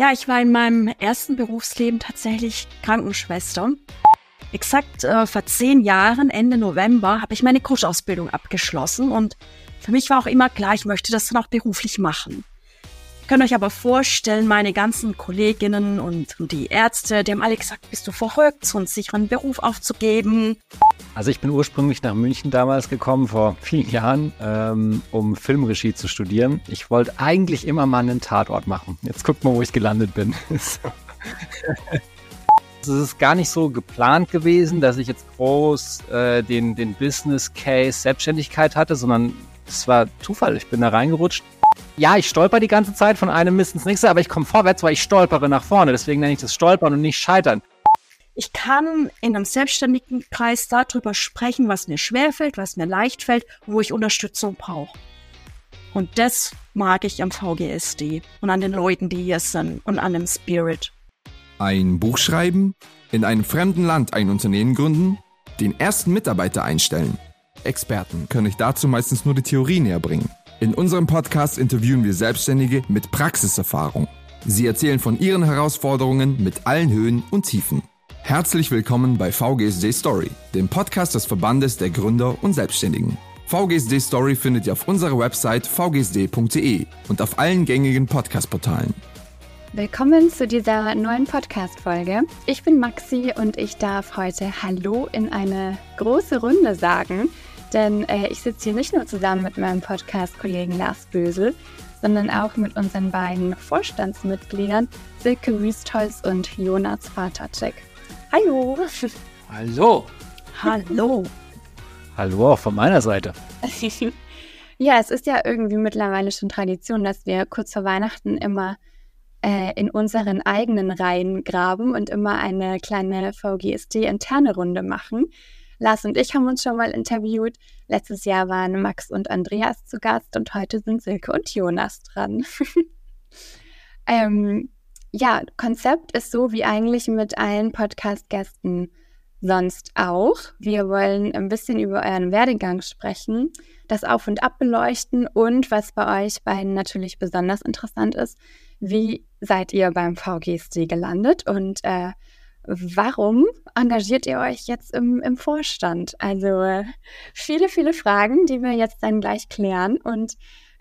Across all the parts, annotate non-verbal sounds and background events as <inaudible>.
Ja, ich war in meinem ersten Berufsleben tatsächlich Krankenschwester. Exakt äh, vor zehn Jahren, Ende November, habe ich meine Kursausbildung abgeschlossen und für mich war auch immer klar, ich möchte das dann auch beruflich machen. Könnt euch aber vorstellen, meine ganzen Kolleginnen und die Ärzte, die haben alle gesagt, bist du verrückt, so einen sicheren Beruf aufzugeben. Also ich bin ursprünglich nach München damals gekommen, vor vielen Jahren, ähm, um Filmregie zu studieren. Ich wollte eigentlich immer mal einen Tatort machen. Jetzt guckt mal, wo ich gelandet bin. <laughs> Es ist gar nicht so geplant gewesen, dass ich jetzt groß äh, den, den Business Case Selbstständigkeit hatte, sondern es war Zufall. Ich bin da reingerutscht. Ja, ich stolper die ganze Zeit von einem Mist ins nächste, aber ich komme vorwärts, weil ich stolpere nach vorne. Deswegen nenne ich das Stolpern und nicht Scheitern. Ich kann in einem selbstständigen Kreis darüber sprechen, was mir schwerfällt, was mir leicht fällt, wo ich Unterstützung brauche. Und das mag ich am VGSD und an den Leuten, die hier sind und an dem Spirit. Ein Buch schreiben, in einem fremden Land ein Unternehmen gründen, den ersten Mitarbeiter einstellen. Experten können euch dazu meistens nur die Theorie näher bringen. In unserem Podcast interviewen wir Selbstständige mit Praxiserfahrung. Sie erzählen von ihren Herausforderungen mit allen Höhen und Tiefen. Herzlich willkommen bei VGSD Story, dem Podcast des Verbandes der Gründer und Selbstständigen. VGSD Story findet ihr auf unserer Website vgsd.de und auf allen gängigen Podcast-Portalen. Willkommen zu dieser neuen Podcast-Folge. Ich bin Maxi und ich darf heute Hallo in eine große Runde sagen, denn äh, ich sitze hier nicht nur zusammen mit meinem Podcast-Kollegen Lars Bösel, sondern auch mit unseren beiden Vorstandsmitgliedern Silke Wüstholz und Jonas Vatercheck. Hallo! Hallo! Hallo! <laughs> Hallo auch von meiner Seite. <laughs> ja, es ist ja irgendwie mittlerweile schon Tradition, dass wir kurz vor Weihnachten immer äh, in unseren eigenen Reihen graben und immer eine kleine VGSD-interne Runde machen. Lars und ich haben uns schon mal interviewt. Letztes Jahr waren Max und Andreas zu Gast und heute sind Silke und Jonas dran. <laughs> ähm, ja, Konzept ist so wie eigentlich mit allen Podcast-Gästen sonst auch. Wir wollen ein bisschen über euren Werdegang sprechen, das Auf und Ab beleuchten und was bei euch beiden natürlich besonders interessant ist, wie seid ihr beim VGSD gelandet und äh, warum engagiert ihr euch jetzt im, im Vorstand? Also äh, viele, viele Fragen, die wir jetzt dann gleich klären und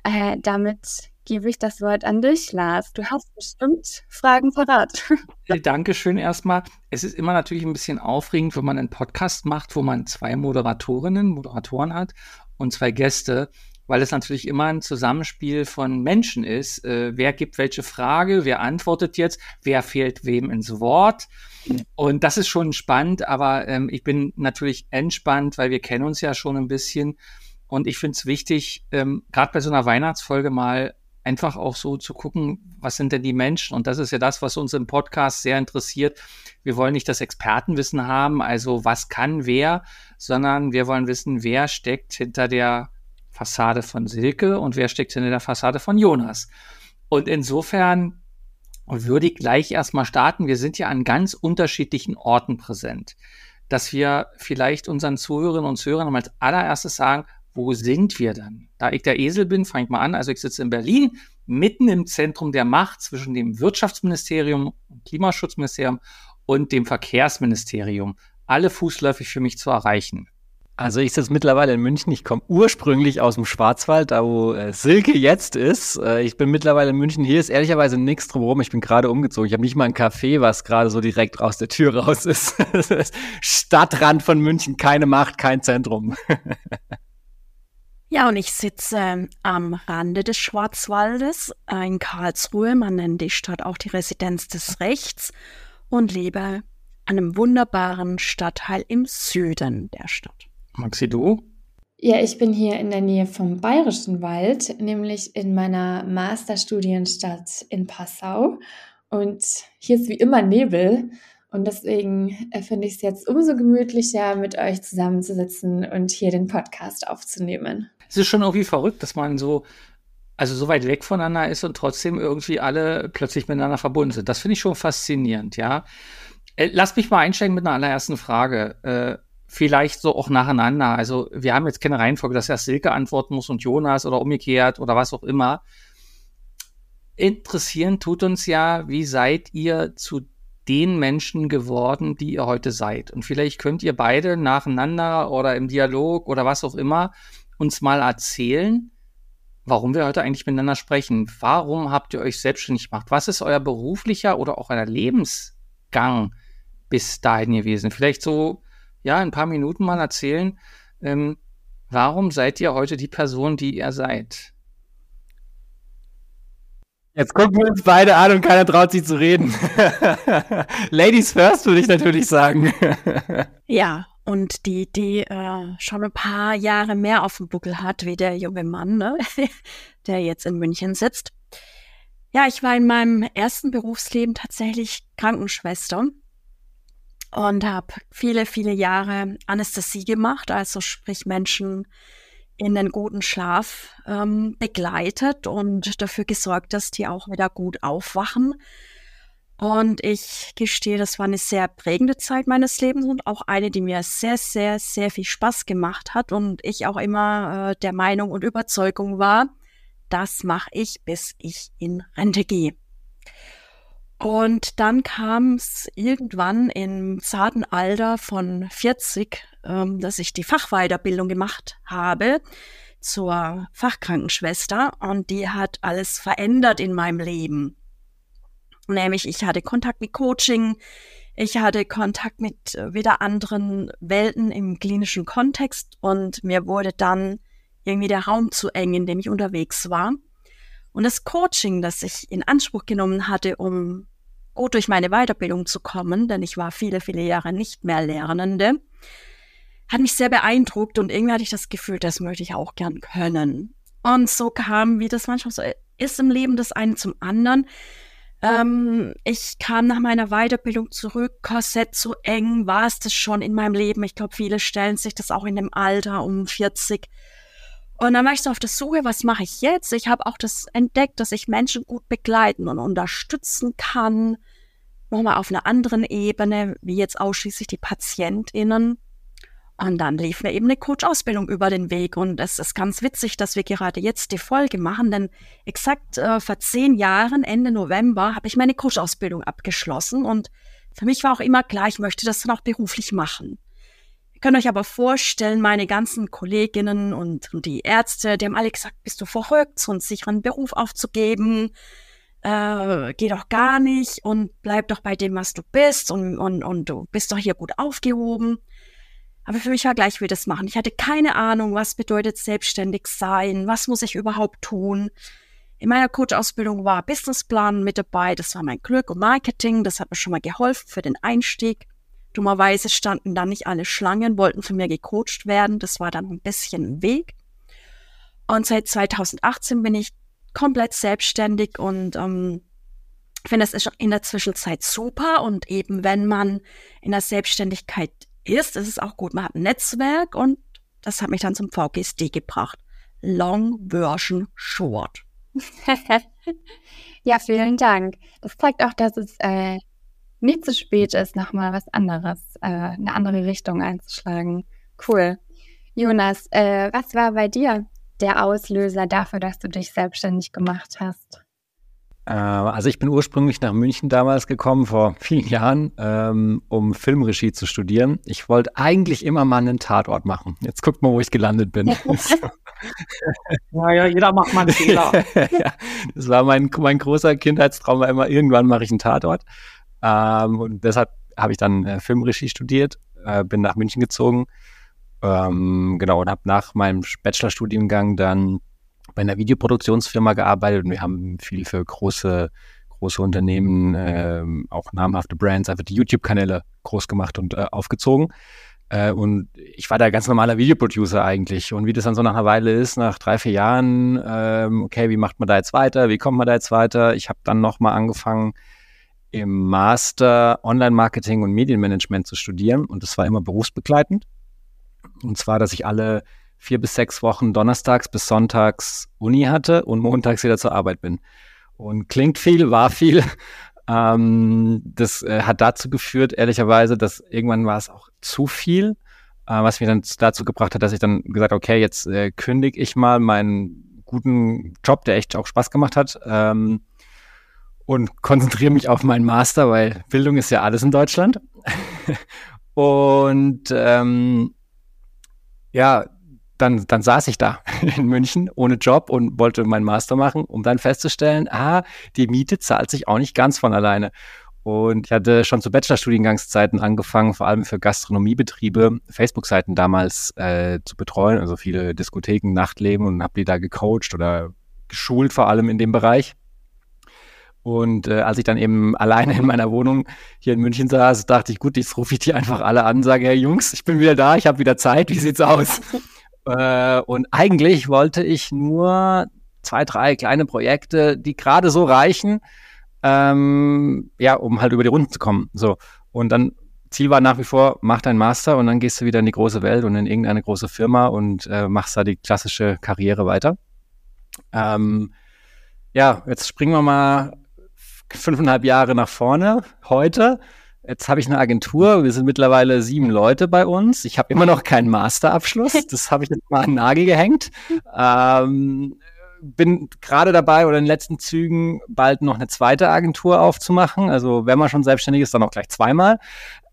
äh, damit gebe ich das Wort an dich, Lars. Du hast bestimmt Fragen parat. <laughs> Dankeschön erstmal. Es ist immer natürlich ein bisschen aufregend, wenn man einen Podcast macht, wo man zwei Moderatorinnen, Moderatoren hat und zwei Gäste weil es natürlich immer ein Zusammenspiel von Menschen ist. Äh, wer gibt welche Frage, wer antwortet jetzt, wer fehlt wem ins Wort. Und das ist schon spannend, aber ähm, ich bin natürlich entspannt, weil wir kennen uns ja schon ein bisschen. Und ich finde es wichtig, ähm, gerade bei so einer Weihnachtsfolge mal einfach auch so zu gucken, was sind denn die Menschen? Und das ist ja das, was uns im Podcast sehr interessiert. Wir wollen nicht das Expertenwissen haben, also was kann wer, sondern wir wollen wissen, wer steckt hinter der Fassade von Silke und wer steckt hinter der Fassade von Jonas. Und insofern würde ich gleich erstmal starten. Wir sind ja an ganz unterschiedlichen Orten präsent. Dass wir vielleicht unseren Zuhörerinnen und Zuhörern als allererstes sagen, wo sind wir dann? Da ich der Esel bin, fange ich mal an. Also ich sitze in Berlin, mitten im Zentrum der Macht zwischen dem Wirtschaftsministerium, Klimaschutzministerium und dem Verkehrsministerium. Alle fußläufig für mich zu erreichen. Also ich sitze mittlerweile in München. Ich komme ursprünglich aus dem Schwarzwald, da wo äh, Silke jetzt ist. Äh, ich bin mittlerweile in München. Hier ist ehrlicherweise nichts drumherum. Ich bin gerade umgezogen. Ich habe nicht mal ein Café, was gerade so direkt aus der Tür raus <laughs> ist. Stadtrand von München, keine Macht, kein Zentrum. ja, und ich sitze ähm, am Rande des Schwarzwaldes in Karlsruhe. Man nennt die Stadt auch die Residenz des Rechts und lebe an einem wunderbaren Stadtteil im Süden der Stadt. Maxi, du? Ja, ich bin hier in der Nähe vom Bayerischen Wald, nämlich in meiner Masterstudienstadt in Passau. Und hier ist wie immer Nebel. Und deswegen äh, finde ich es jetzt umso gemütlicher, mit euch zusammenzusitzen und hier den Podcast aufzunehmen. Es ist schon irgendwie verrückt, dass man so, also so weit weg voneinander ist und trotzdem irgendwie alle plötzlich miteinander verbunden sind. Das finde ich schon faszinierend, ja. Äh, Lass mich mal einsteigen mit einer allerersten Frage. Vielleicht so auch nacheinander. Also wir haben jetzt keine Reihenfolge, dass erst Silke antworten muss und Jonas oder umgekehrt oder was auch immer. interessieren tut uns ja, wie seid ihr zu den Menschen geworden, die ihr heute seid? Und vielleicht könnt ihr beide nacheinander oder im Dialog oder was auch immer uns mal erzählen, warum wir heute eigentlich miteinander sprechen. Warum habt ihr euch selbstständig gemacht? Was ist euer beruflicher oder auch euer Lebensgang bis dahin gewesen? Vielleicht so, ja, ein paar Minuten mal erzählen, ähm, warum seid ihr heute die Person, die ihr seid? Jetzt gucken wir uns beide an und keiner traut sich zu reden. <laughs> Ladies first, würde ich natürlich sagen. <laughs> ja, und die, die äh, schon ein paar Jahre mehr auf dem Buckel hat, wie der junge Mann, ne? <laughs> der jetzt in München sitzt. Ja, ich war in meinem ersten Berufsleben tatsächlich Krankenschwester und habe viele, viele Jahre Anästhesie gemacht, also sprich Menschen in den guten Schlaf ähm, begleitet und dafür gesorgt, dass die auch wieder gut aufwachen. Und ich gestehe, das war eine sehr prägende Zeit meines Lebens und auch eine, die mir sehr, sehr, sehr viel Spaß gemacht hat und ich auch immer äh, der Meinung und Überzeugung war, das mache ich, bis ich in Rente gehe. Und dann kam es irgendwann im zarten Alter von 40, ähm, dass ich die Fachweiterbildung gemacht habe zur Fachkrankenschwester und die hat alles verändert in meinem Leben. Nämlich ich hatte Kontakt mit Coaching, ich hatte Kontakt mit äh, wieder anderen Welten im klinischen Kontext und mir wurde dann irgendwie der Raum zu eng, in dem ich unterwegs war. Und das Coaching, das ich in Anspruch genommen hatte, um gut durch meine Weiterbildung zu kommen, denn ich war viele, viele Jahre nicht mehr Lernende, hat mich sehr beeindruckt und irgendwie hatte ich das Gefühl, das möchte ich auch gern können. Und so kam, wie das manchmal so ist im Leben, das eine zum anderen. Ähm, ich kam nach meiner Weiterbildung zurück, Korsett zu eng, war es das schon in meinem Leben. Ich glaube, viele stellen sich das auch in dem Alter um 40 und dann war ich so auf der Suche, was mache ich jetzt? Ich habe auch das entdeckt, dass ich Menschen gut begleiten und unterstützen kann. Nochmal auf einer anderen Ebene, wie jetzt ausschließlich die PatientInnen. Und dann lief mir eben eine Coach-Ausbildung über den Weg. Und es ist ganz witzig, dass wir gerade jetzt die Folge machen, denn exakt äh, vor zehn Jahren, Ende November, habe ich meine Coach-Ausbildung abgeschlossen. Und für mich war auch immer klar, ich möchte das dann auch beruflich machen. Ihr könnt euch aber vorstellen, meine ganzen Kolleginnen und, und die Ärzte, die haben alle gesagt, bist du verrückt, so einen sicheren Beruf aufzugeben? Äh, geh doch gar nicht und bleib doch bei dem, was du bist und, und, und du bist doch hier gut aufgehoben. Aber für mich war gleich, ich will das machen. Ich hatte keine Ahnung, was bedeutet selbstständig sein, was muss ich überhaupt tun. In meiner Coach-Ausbildung war Businessplan mit dabei, das war mein Glück und Marketing, das hat mir schon mal geholfen für den Einstieg. Dummerweise standen dann nicht alle Schlangen, wollten von mir gecoacht werden. Das war dann ein bisschen ein Weg. Und seit 2018 bin ich komplett selbstständig und ähm, finde es in der Zwischenzeit super. Und eben wenn man in der Selbstständigkeit ist, ist es auch gut. Man hat ein Netzwerk und das hat mich dann zum VGSD gebracht. Long Version Short. <laughs> ja, vielen Dank. Das zeigt auch, dass es äh, nicht zu spät ist, nochmal was anderes, äh, eine andere Richtung einzuschlagen. Cool. Jonas, äh, was war bei dir der Auslöser dafür, dass du dich selbstständig gemacht hast? Äh, also ich bin ursprünglich nach München damals gekommen, vor vielen Jahren, ähm, um Filmregie zu studieren. Ich wollte eigentlich immer mal einen Tatort machen. Jetzt guckt mal, wo ich gelandet bin. <laughs> <laughs> ja, ja, jeder macht mal einen <laughs> Fehler. ja, das war mein, mein großer Kindheitstraum, war immer, irgendwann mache ich einen Tatort. Ähm, und deshalb habe ich dann äh, Filmregie studiert, äh, bin nach München gezogen. Ähm, genau, und habe nach meinem Bachelorstudiengang dann bei einer Videoproduktionsfirma gearbeitet und wir haben viel für große, große Unternehmen, äh, auch namhafte Brands, einfach die YouTube-Kanäle groß gemacht und äh, aufgezogen. Äh, und ich war da ganz normaler Videoproducer eigentlich. Und wie das dann so nach einer Weile ist, nach drei, vier Jahren, ähm, okay, wie macht man da jetzt weiter? Wie kommt man da jetzt weiter? Ich habe dann nochmal angefangen, im Master Online-Marketing und Medienmanagement zu studieren und das war immer berufsbegleitend. Und zwar, dass ich alle vier bis sechs Wochen donnerstags bis sonntags Uni hatte und montags wieder zur Arbeit bin. Und klingt viel, war viel. <laughs> Ähm, das äh, hat dazu geführt, ehrlicherweise, dass irgendwann war es auch zu viel, äh, was mich dann dazu gebracht hat, dass ich dann gesagt okay, jetzt äh, kündige ich mal meinen guten Job, der echt auch Spaß gemacht hat. Ähm, und konzentriere mich auf meinen Master, weil Bildung ist ja alles in Deutschland. <laughs> und ähm, ja, dann, dann saß ich da <laughs> in München ohne Job und wollte meinen Master machen, um dann festzustellen, ah, die Miete zahlt sich auch nicht ganz von alleine. Und ich hatte schon zu Bachelorstudiengangszeiten angefangen, vor allem für Gastronomiebetriebe, Facebook-Seiten damals äh, zu betreuen, also viele Diskotheken, Nachtleben und habe die da gecoacht oder geschult, vor allem in dem Bereich. Und äh, als ich dann eben <laughs> alleine in meiner Wohnung hier in München saß, dachte ich, gut, jetzt rufe ich die einfach alle an, sage, hey Jungs, ich bin wieder da, ich habe wieder Zeit, wie sieht's aus? <laughs> äh, und eigentlich wollte ich nur zwei, drei kleine Projekte, die gerade so reichen, ähm, ja, um halt über die Runden zu kommen. So. Und dann Ziel war nach wie vor, mach deinen Master und dann gehst du wieder in die große Welt und in irgendeine große Firma und äh, machst da die klassische Karriere weiter. Ähm, ja, jetzt springen wir mal fünfeinhalb Jahre nach vorne. Heute, jetzt habe ich eine Agentur. Wir sind mittlerweile sieben Leute bei uns. Ich habe immer noch keinen Masterabschluss. <laughs> Das habe ich jetzt mal an den Nagel gehängt. Ähm, bin gerade dabei oder in den letzten Zügen bald noch eine zweite Agentur aufzumachen. Also wenn man schon selbstständig ist, dann auch gleich zweimal.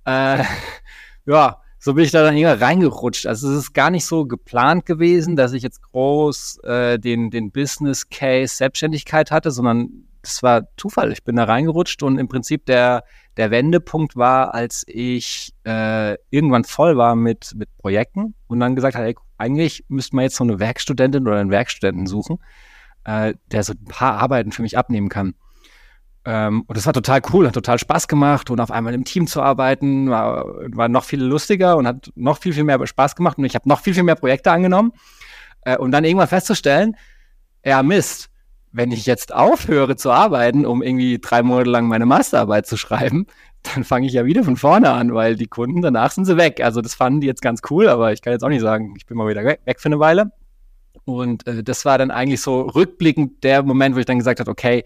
Äh, <laughs> ja, so bin ich da dann irgendwie reingerutscht. Also es ist gar nicht so geplant gewesen, dass ich jetzt groß äh, den, den Business Case Selbstständigkeit hatte, sondern das war Zufall. Ich bin da reingerutscht und im Prinzip der, der Wendepunkt war, als ich äh, irgendwann voll war mit, mit Projekten und dann gesagt habe, ey, eigentlich müsste man jetzt so eine Werkstudentin oder einen Werkstudenten suchen, äh, der so ein paar Arbeiten für mich abnehmen kann. Ähm, und das war total cool, hat total Spaß gemacht und auf einmal im Team zu arbeiten war, war noch viel lustiger und hat noch viel, viel mehr Spaß gemacht und ich habe noch viel, viel mehr Projekte angenommen. Äh, und dann irgendwann festzustellen, ja Mist, wenn ich jetzt aufhöre zu arbeiten, um irgendwie drei Monate lang meine Masterarbeit zu schreiben, dann fange ich ja wieder von vorne an, weil die Kunden danach sind sie weg. Also das fanden die jetzt ganz cool, aber ich kann jetzt auch nicht sagen, ich bin mal wieder weg für eine Weile. Und äh, das war dann eigentlich so rückblickend der Moment, wo ich dann gesagt habe, okay,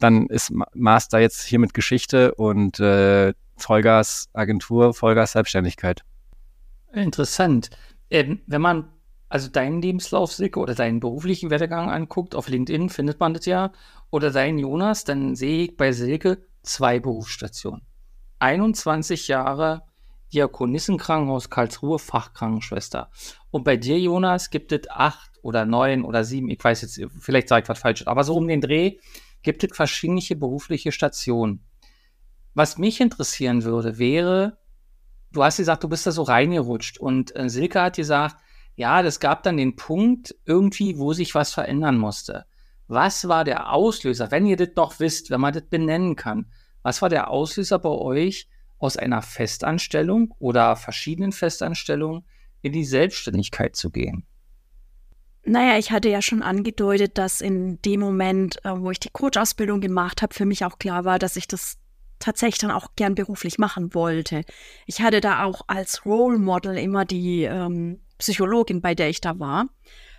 dann ist Master jetzt hier mit Geschichte und äh, Vollgas Agentur, Vollgas Selbstständigkeit. Interessant. Ähm, wenn man also deinen Lebenslauf, Silke, oder deinen beruflichen Werdegang anguckt, auf LinkedIn findet man das ja, oder deinen Jonas, dann sehe ich bei Silke zwei Berufsstationen. 21 Jahre Diakonissenkrankenhaus Karlsruhe, Fachkrankenschwester. Und bei dir, Jonas, gibt es acht oder neun oder sieben, ich weiß jetzt, vielleicht sage ich was falsch, aber so um den Dreh gibt es verschiedene berufliche Stationen. Was mich interessieren würde, wäre, du hast gesagt, du bist da so reingerutscht und äh, Silke hat gesagt, ja, das gab dann den Punkt irgendwie, wo sich was verändern musste. Was war der Auslöser, wenn ihr das doch wisst, wenn man das benennen kann? Was war der Auslöser bei euch, aus einer Festanstellung oder verschiedenen Festanstellungen in die Selbstständigkeit zu gehen? Naja, ich hatte ja schon angedeutet, dass in dem Moment, äh, wo ich die Coach-Ausbildung gemacht habe, für mich auch klar war, dass ich das tatsächlich dann auch gern beruflich machen wollte. Ich hatte da auch als Role Model immer die ähm, Psychologin, bei der ich da war,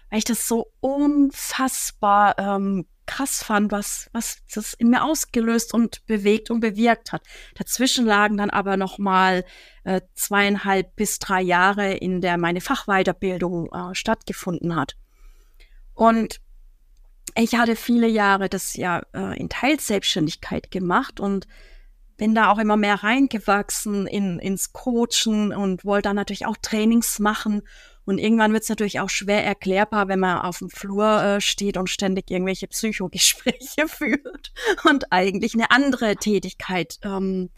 weil ich das so unfassbar ähm, krass fand, was, was das in mir ausgelöst und bewegt und bewirkt hat. Dazwischen lagen dann aber noch mal äh, zweieinhalb bis drei Jahre, in der meine Fachweiterbildung äh, stattgefunden hat. Und ich hatte viele Jahre das ja äh, in Teilselbstständigkeit gemacht und bin da auch immer mehr reingewachsen in, ins Coachen und wollte dann natürlich auch Trainings machen und irgendwann wird es natürlich auch schwer erklärbar, wenn man auf dem Flur äh, steht und ständig irgendwelche Psychogespräche <laughs> führt und eigentlich eine andere Tätigkeit ähm,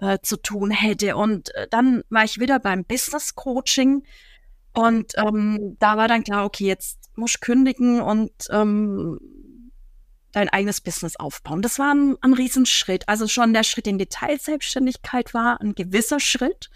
äh, zu tun hätte. Und äh, dann war ich wieder beim Business Coaching und ähm, da war dann klar, okay, jetzt muss ich kündigen und ähm, dein eigenes Business aufbauen. Das war ein, ein Riesenschritt. Also schon der Schritt in Detailselbstständigkeit war ein gewisser Schritt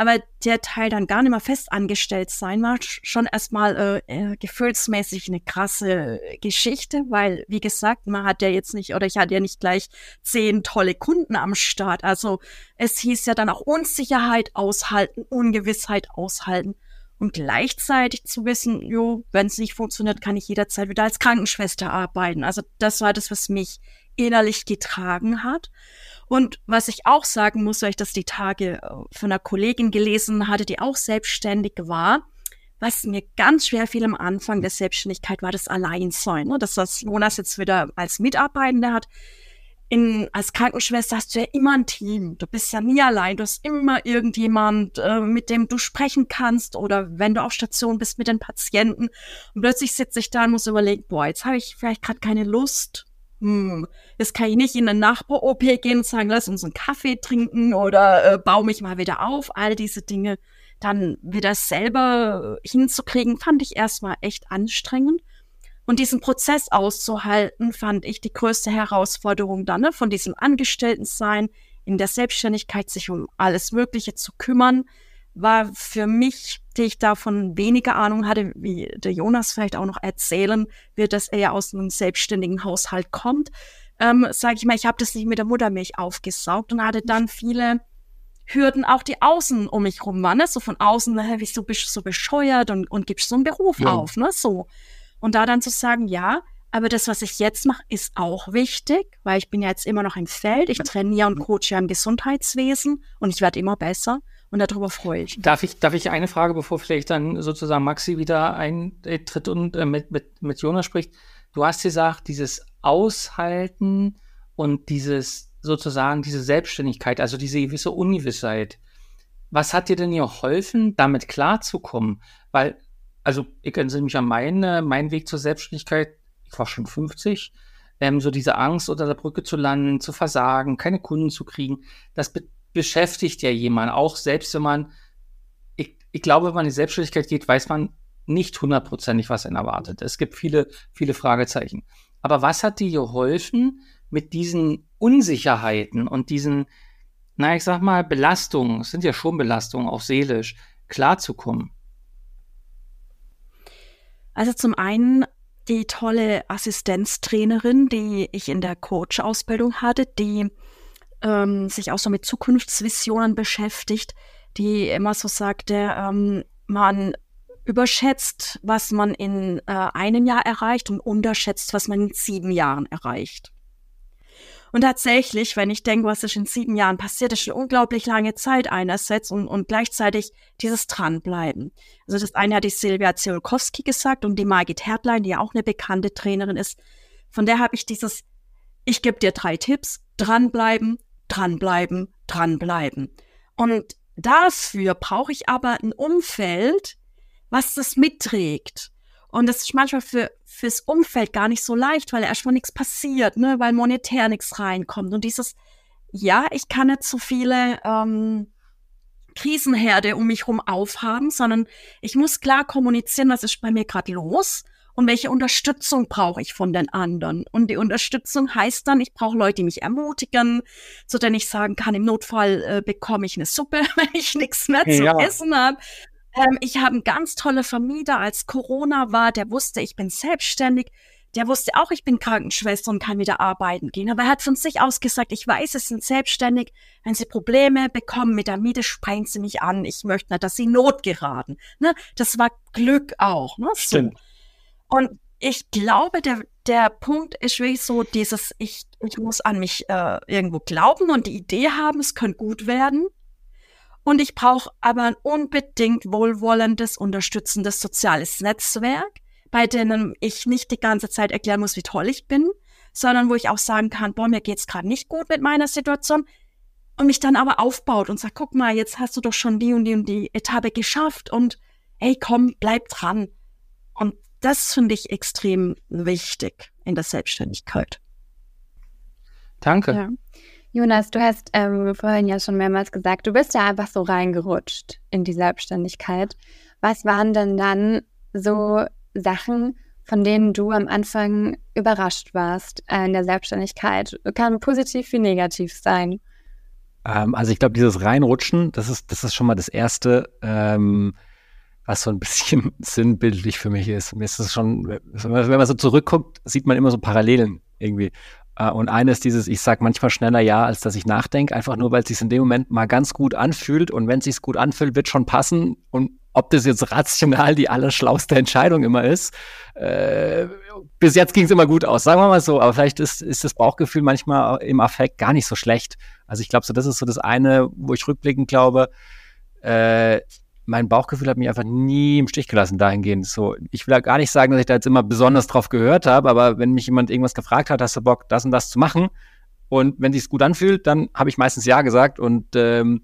aber der Teil dann gar nicht mehr fest angestellt sein war schon erstmal äh, äh, gefühlsmäßig eine krasse Geschichte, weil, wie gesagt, man hat ja jetzt nicht, oder ich hatte ja nicht gleich zehn tolle Kunden am Start. Also es hieß ja dann auch Unsicherheit aushalten, Ungewissheit aushalten. Und gleichzeitig zu wissen, jo, wenn es nicht funktioniert, kann ich jederzeit wieder als Krankenschwester arbeiten. Also das war das, was mich innerlich getragen hat. Und was ich auch sagen muss, weil ich das die Tage äh, von einer Kollegin gelesen hatte, die auch selbstständig war, was mir ganz schwer fiel am Anfang der Selbstständigkeit, war das Alleinsein. Ne? Das, was Jonas jetzt wieder als Mitarbeitender hat. In, als Krankenschwester hast du ja immer ein Team. Du bist ja nie allein. Du hast immer irgendjemand, äh, mit dem du sprechen kannst oder wenn du auf Station bist mit den Patienten. Und plötzlich sitze ich da und muss überlegen, boah, jetzt habe ich vielleicht gerade keine Lust. Hm, jetzt kann ich nicht in eine Nachbar-OP gehen und sagen, lass uns einen Kaffee trinken oder äh, baue mich mal wieder auf. All diese Dinge dann wieder selber hinzukriegen, fand ich erstmal echt anstrengend. Und diesen Prozess auszuhalten, fand ich die größte Herausforderung dann, ne? von diesem Angestelltensein in der Selbstständigkeit, sich um alles Mögliche zu kümmern, war für mich, die ich davon weniger Ahnung hatte, wie der Jonas vielleicht auch noch erzählen wird, dass er ja aus einem selbstständigen Haushalt kommt, ähm, sage ich mal, ich habe das nicht mit der Muttermilch aufgesaugt und hatte dann viele Hürden, auch die außen um mich rum waren, ne? so von außen, hä, wieso bist du so bescheuert und, und gibst so einen Beruf ja. auf, ne, so. Und da dann zu sagen, ja, aber das, was ich jetzt mache, ist auch wichtig, weil ich bin ja jetzt immer noch im Feld. Ich trainiere und coache ja im Gesundheitswesen und ich werde immer besser und darüber freue ich. Darf ich, darf ich eine Frage, bevor vielleicht dann sozusagen Maxi wieder eintritt und äh, mit, mit, mit Jonas spricht? Du hast gesagt, dieses Aushalten und dieses sozusagen diese Selbstständigkeit, also diese gewisse Ungewissheit. Was hat dir denn geholfen, damit klarzukommen? Weil also ich erinnere mich an meine, meinen Weg zur Selbstständigkeit, ich war schon 50, ähm, so diese Angst, unter der Brücke zu landen, zu versagen, keine Kunden zu kriegen, das be beschäftigt ja jemand, auch selbst wenn man, ich, ich glaube, wenn man in die Selbstständigkeit geht, weiß man nicht hundertprozentig, was einen erwartet. Es gibt viele, viele Fragezeichen. Aber was hat dir geholfen, mit diesen Unsicherheiten und diesen, na, ich sag mal, Belastungen, es sind ja schon Belastungen, auch seelisch, klarzukommen? Also zum einen die tolle Assistenztrainerin, die ich in der Coach-Ausbildung hatte, die ähm, sich auch so mit Zukunftsvisionen beschäftigt, die immer so sagte, ähm, man überschätzt, was man in äh, einem Jahr erreicht und unterschätzt, was man in sieben Jahren erreicht. Und tatsächlich, wenn ich denke, was ist in sieben Jahren passiert, ist schon unglaublich lange Zeit einerseits und, und gleichzeitig dieses Dranbleiben. Also das eine hat die Silvia Ziolkowski gesagt und die Margit Hertlein, die ja auch eine bekannte Trainerin ist. Von der habe ich dieses, ich gebe dir drei Tipps, dranbleiben, dranbleiben, dranbleiben. Und dafür brauche ich aber ein Umfeld, was das mitträgt. Und das ist manchmal für, fürs Umfeld gar nicht so leicht, weil erstmal nichts passiert, ne, weil monetär nichts reinkommt. Und dieses, ja, ich kann nicht so viele ähm, Krisenherde um mich herum aufhaben, sondern ich muss klar kommunizieren, was ist bei mir gerade los und welche Unterstützung brauche ich von den anderen. Und die Unterstützung heißt dann, ich brauche Leute, die mich ermutigen, so denen ich sagen kann, im Notfall äh, bekomme ich eine Suppe, <laughs> wenn ich nichts mehr zu ja. essen habe. Ähm, ich habe einen ganz tolle Vermieter, als Corona war, der wusste, ich bin selbstständig. Der wusste auch, ich bin Krankenschwester und kann wieder arbeiten gehen. Aber er hat von sich aus gesagt, ich weiß, Sie sind selbstständig. Wenn Sie Probleme bekommen mit der Miete, sprechen Sie mich an. Ich möchte nicht, dass Sie Not geraten. Ne? Das war Glück auch. Ne? So. Stimmt. Und ich glaube, der, der Punkt ist wirklich so dieses, ich, ich muss an mich äh, irgendwo glauben und die Idee haben, es könnte gut werden. Und ich brauche aber ein unbedingt wohlwollendes, unterstützendes soziales Netzwerk, bei denen ich nicht die ganze Zeit erklären muss, wie toll ich bin, sondern wo ich auch sagen kann, boah, mir geht's gerade nicht gut mit meiner Situation und mich dann aber aufbaut und sagt, guck mal, jetzt hast du doch schon die und die und die Etappe geschafft und ey, komm, bleib dran. Und das finde ich extrem wichtig in der Selbstständigkeit. Danke. Ja. Jonas, du hast ähm, vorhin ja schon mehrmals gesagt, du bist ja einfach so reingerutscht in die Selbstständigkeit. Was waren denn dann so Sachen, von denen du am Anfang überrascht warst äh, in der Selbstständigkeit? Kann positiv wie negativ sein. Ähm, also ich glaube, dieses Reinrutschen, das ist, das ist schon mal das Erste, ähm, was so ein bisschen <laughs> sinnbildlich für mich ist. Mir ist es schon, wenn man so zurückguckt, sieht man immer so Parallelen irgendwie. Äh, und eines dieses, ich sage manchmal schneller Ja, als dass ich nachdenke, einfach nur, weil es sich in dem Moment mal ganz gut anfühlt. Und wenn es sich gut anfühlt, wird schon passen. Und ob das jetzt rational die allerschlauste Entscheidung immer ist, äh, bis jetzt ging es immer gut aus, sagen wir mal so. Aber vielleicht ist, ist das Bauchgefühl manchmal im Affekt gar nicht so schlecht. Also ich glaube, so das ist so das eine, wo ich rückblickend glaube, äh, mein Bauchgefühl hat mich einfach nie im Stich gelassen dahingehend. So, ich will ja gar nicht sagen, dass ich da jetzt immer besonders drauf gehört habe, aber wenn mich jemand irgendwas gefragt hat, hast du Bock, das und das zu machen, Und wenn sich's gut anfühlt, dann habe ich meistens ja gesagt. Und ähm,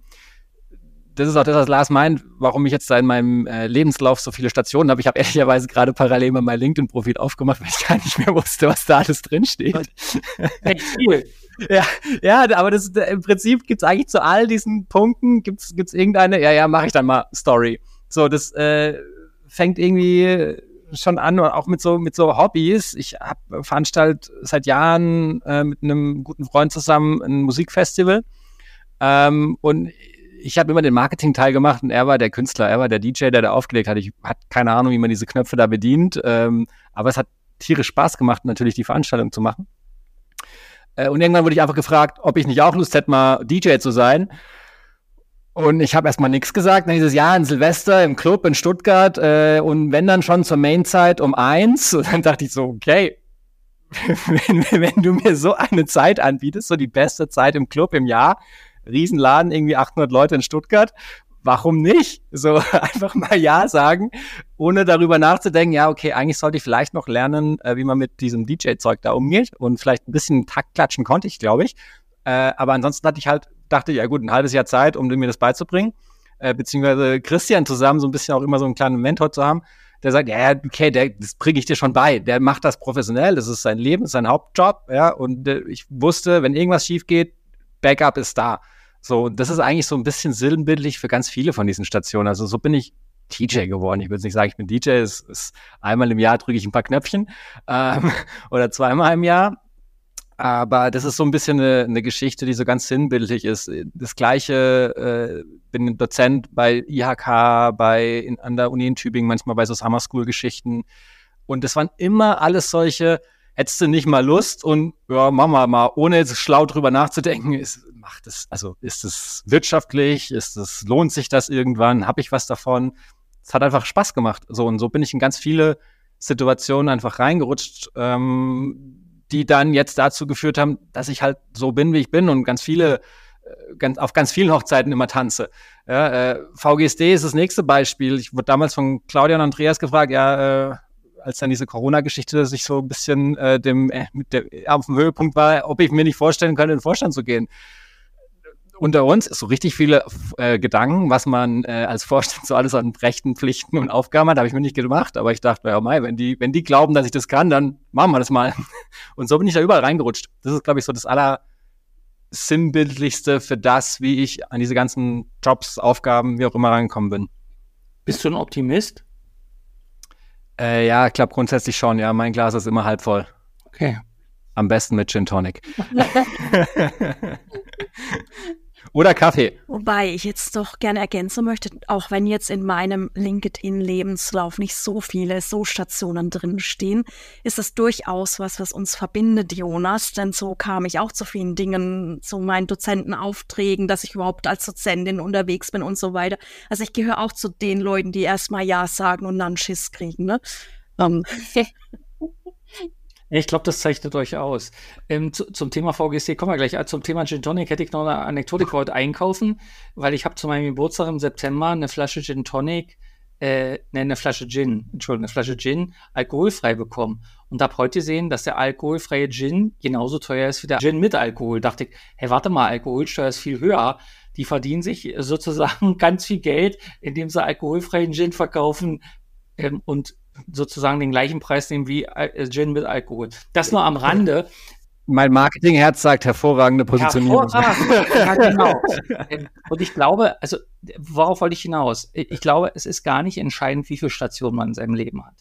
das ist auch das, was Lars meint, warum ich jetzt da in meinem äh, Lebenslauf so viele Stationen habe. Ich habe ehrlicherweise gerade parallel mal mein LinkedIn-Profil aufgemacht, weil ich gar nicht mehr wusste, was da alles drinsteht. Ja, ja, aber das im Prinzip gibt's eigentlich zu all diesen Punkten gibt's gibt's irgendeine, ja, ja, mache ich dann mal Story. So, das äh, fängt irgendwie schon an, auch mit so mit so Hobbys. Ich hab, veranstalt seit Jahren äh, mit einem guten Freund zusammen ein Musikfestival. Ähm, und ich habe immer den Marketing-Teil gemacht und er war der Künstler, er war der DJ, der da aufgelegt hat. Ich hatte keine Ahnung, wie man diese Knöpfe da bedient, ähm, aber es hat tierisch Spaß gemacht, natürlich die Veranstaltung zu machen. Äh, und irgendwann wurde ich einfach gefragt, ob ich nicht auch Lust hätte, mal DJ zu sein. Und ich habe erstmal nichts gesagt. Dann dieses Jahr in Silvester im Club in Stuttgart äh, und wenn dann schon zur Mainzeit um eins. Und dann dachte ich so, okay, wenn, wenn du mir so eine Zeit anbietest, so die beste Zeit im Club im Jahr, Riesenladen, irgendwie 800 Leute in Stuttgart. Warum nicht? So <laughs> einfach mal Ja sagen, ohne darüber nachzudenken, ja, okay, eigentlich sollte ich vielleicht noch lernen, äh, wie man mit diesem DJ-Zeug da umgeht. Und vielleicht ein bisschen Takt klatschen konnte ich, glaube ich. Äh, aber ansonsten hatte ich halt, dachte ich, ja gut, ein halbes Jahr Zeit, um mir das beizubringen. Äh, beziehungsweise Christian zusammen so ein bisschen auch immer so einen kleinen Mentor zu haben, der sagt, ja, okay, der, das bringe ich dir schon bei. Der macht das professionell, das ist sein Leben, das ist sein Hauptjob, ja. Und ich wusste, wenn irgendwas schief geht, Backup ist da. So, das ist eigentlich so ein bisschen sinnbildlich für ganz viele von diesen Stationen. Also so bin ich DJ geworden. Ich würde nicht sagen, ich bin DJ. Es ist einmal im Jahr drücke ich ein paar Knöpfchen ähm, <laughs> oder zweimal im Jahr. Aber das ist so ein bisschen eine, eine Geschichte, die so ganz sinnbildlich ist. Das gleiche, äh, bin Dozent bei IHK, bei in, an der Uni in Tübingen, manchmal bei so Summer School Geschichten. Und das waren immer alles solche, hättest du nicht mal Lust und ja, mach mal, mal ohne jetzt schlau drüber nachzudenken, ist, macht es, also ist es wirtschaftlich, ist es, lohnt sich das irgendwann, habe ich was davon? Es hat einfach Spaß gemacht. So und so bin ich in ganz viele Situationen einfach reingerutscht, ähm, die dann jetzt dazu geführt haben, dass ich halt so bin, wie ich bin und ganz viele äh, ganz, auf ganz vielen Hochzeiten immer tanze. Ja, äh, VGSD ist das nächste Beispiel. Ich wurde damals von Claudia und Andreas gefragt, ja, äh, als dann diese Corona-Geschichte sich so ein bisschen äh, dem, äh, mit der, auf dem Höhepunkt war, ob ich mir nicht vorstellen könnte, in den Vorstand zu gehen. Unter uns ist so richtig viele äh, Gedanken, was man äh, als Vorstand so alles an Rechten, Pflichten und Aufgaben hat, habe ich mir nicht gemacht. Aber ich dachte, ja, mei, wenn die, wenn die glauben, dass ich das kann, dann machen wir das mal. <laughs> Und so bin ich da überall reingerutscht. Das ist, glaube ich, so das aller sinnbildlichste für das, wie ich an diese ganzen Jobs, Aufgaben, wie auch immer reingekommen bin. Bist du ein Optimist? Äh, ja, ich glaube grundsätzlich schon. Ja, mein Glas ist immer halb voll. Okay. Am besten mit Gin Tonic. <laughs> <laughs> Oder Kaffee. Wobei ich jetzt doch gerne ergänzen möchte, auch wenn jetzt in meinem LinkedIn-Lebenslauf nicht so viele So-Stationen drinstehen, ist das durchaus was, was uns verbindet, Jonas. Denn so kam ich auch zu vielen Dingen, zu meinen Dozentenaufträgen, dass ich überhaupt als Dozentin unterwegs bin und so weiter. Also ich gehöre auch zu den Leuten, die erstmal Ja sagen und dann Schiss kriegen. Ne? Um. <laughs> Ich glaube, das zeichnet euch aus. Ähm, zu, zum Thema VGC kommen wir gleich. Also zum Thema Gin Tonic hätte ich noch eine Anekdote heute einkaufen, weil ich habe zu meinem Geburtstag im September eine Flasche Gin Tonic, äh, ne, eine Flasche Gin, Entschuldigung, eine Flasche Gin alkoholfrei bekommen. Und habe heute gesehen, dass der alkoholfreie Gin genauso teuer ist wie der Gin mit Alkohol. Dachte ich, hey, warte mal, Alkoholsteuer ist viel höher. Die verdienen sich sozusagen <laughs> ganz viel Geld, indem sie alkoholfreien Gin verkaufen ähm, und sozusagen den gleichen Preis nehmen wie äh, Gin mit Alkohol. Das nur am Rande. Mein Marketingherz sagt hervorragende Positionierung. Hervorragend. <laughs> ja, genau. Ähm, und ich glaube, also worauf wollte ich hinaus? Ich glaube, es ist gar nicht entscheidend, wie viele Stationen man in seinem Leben hat.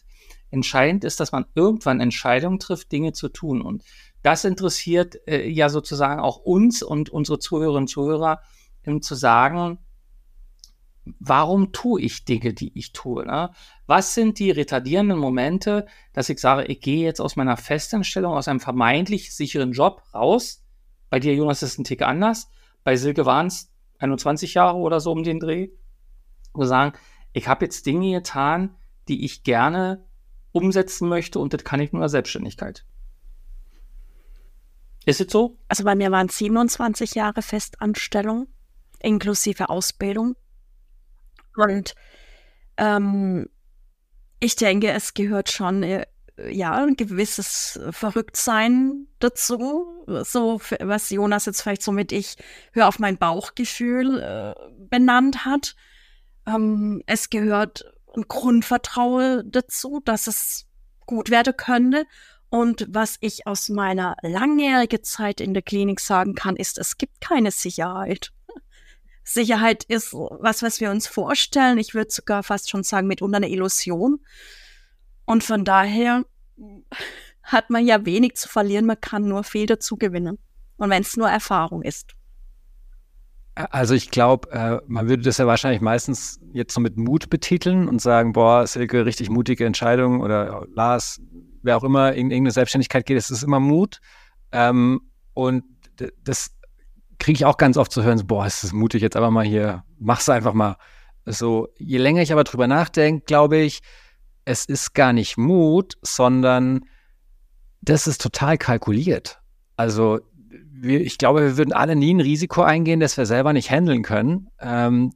Entscheidend ist, dass man irgendwann Entscheidungen trifft, Dinge zu tun. Und das interessiert äh, ja sozusagen auch uns und unsere Zuhörerinnen und Zuhörer, um zu sagen, warum tue ich Dinge, die ich tue? Ne? Was sind die retardierenden Momente, dass ich sage, ich gehe jetzt aus meiner Festanstellung, aus einem vermeintlich sicheren Job raus? Bei dir, Jonas, ist es ein Tick anders. Bei Silke waren es 21 Jahre oder so um den Dreh. Und sagen, ich habe jetzt Dinge getan, die ich gerne umsetzen möchte und das kann ich nur in der Selbstständigkeit. Ist es so? Also bei mir waren 27 Jahre Festanstellung inklusive Ausbildung. Und ähm, ich denke, es gehört schon äh, ja, ein gewisses Verrücktsein dazu. So, was Jonas jetzt vielleicht so mit ich höre auf mein Bauchgefühl äh, benannt hat. Ähm, es gehört ein Grundvertrauen dazu, dass es gut werden könnte. Und was ich aus meiner langjährigen Zeit in der Klinik sagen kann, ist, es gibt keine Sicherheit. Sicherheit ist was, was wir uns vorstellen. Ich würde sogar fast schon sagen, mitunter eine Illusion. Und von daher hat man ja wenig zu verlieren, man kann nur viel dazu gewinnen. Und wenn es nur Erfahrung ist. Also ich glaube, äh, man würde das ja wahrscheinlich meistens jetzt so mit Mut betiteln und sagen, boah, Silke, richtig mutige Entscheidung oder Lars, wer auch immer in irgendeine Selbstständigkeit geht, es ist immer Mut. Ähm, und das kriege ich auch ganz oft zu hören, so, boah, ist das mutig, jetzt aber mal hier, mach's einfach mal. So, je länger ich aber drüber nachdenke, glaube ich, es ist gar nicht Mut, sondern das ist total kalkuliert. Also wir, ich glaube, wir würden alle nie ein Risiko eingehen, das wir selber nicht handeln können. Ähm,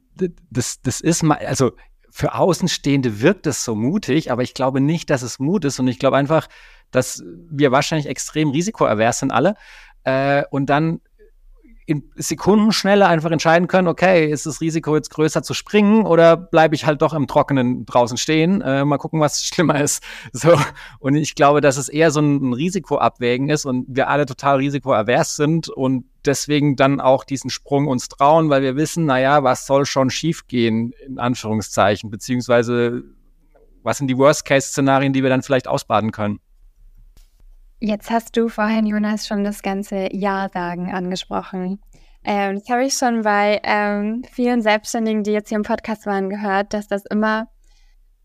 das, das ist mal, also für Außenstehende wirkt es so mutig, aber ich glaube nicht, dass es Mut ist. Und ich glaube einfach, dass wir wahrscheinlich extrem risikoavers sind alle. Äh, und dann in Sekundenschnelle einfach entscheiden können, okay, ist das Risiko jetzt größer zu springen oder bleibe ich halt doch im Trockenen draußen stehen? Äh, mal gucken, was <laughs> schlimmer ist. So. Und ich glaube, dass es eher so ein Risikoabwägen ist und wir alle total risikoavers sind und deswegen dann auch diesen Sprung uns trauen, weil wir wissen, naja, was soll schon schiefgehen, in Anführungszeichen, beziehungsweise was sind die Worst-Case-Szenarien, die wir dann vielleicht ausbaden können? Jetzt hast du vorhin, Jonas, schon das ganze Ja-Sagen angesprochen. Ähm, das habe ich schon bei ähm, vielen Selbstständigen, die jetzt hier im Podcast waren, gehört, dass das immer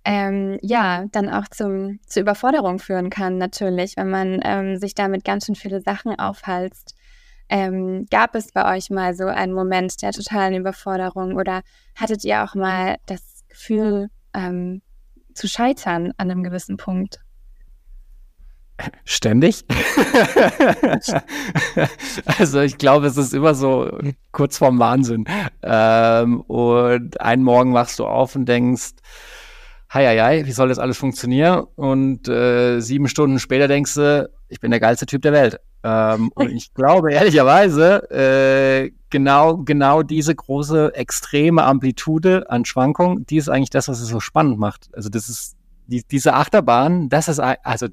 ähm, ja dann auch zum, zur Überforderung führen kann, natürlich, wenn man ähm, sich damit ganz schön viele Sachen aufhalst. Ähm, gab es bei euch mal so einen Moment der totalen Überforderung oder hattet ihr auch mal das Gefühl ähm, zu scheitern an einem gewissen Punkt? Ständig? <laughs> also ich glaube, es ist immer so kurz vorm Wahnsinn. Ähm, und einen Morgen wachst du auf und denkst, hei, hei, hei, wie soll das alles funktionieren? Und äh, sieben Stunden später denkst du, ich bin der geilste Typ der Welt. Ähm, und ich glaube ehrlicherweise, äh, genau, genau diese große, extreme Amplitude an Schwankungen, die ist eigentlich das, was es so spannend macht. Also das ist die, diese Achterbahn, das ist also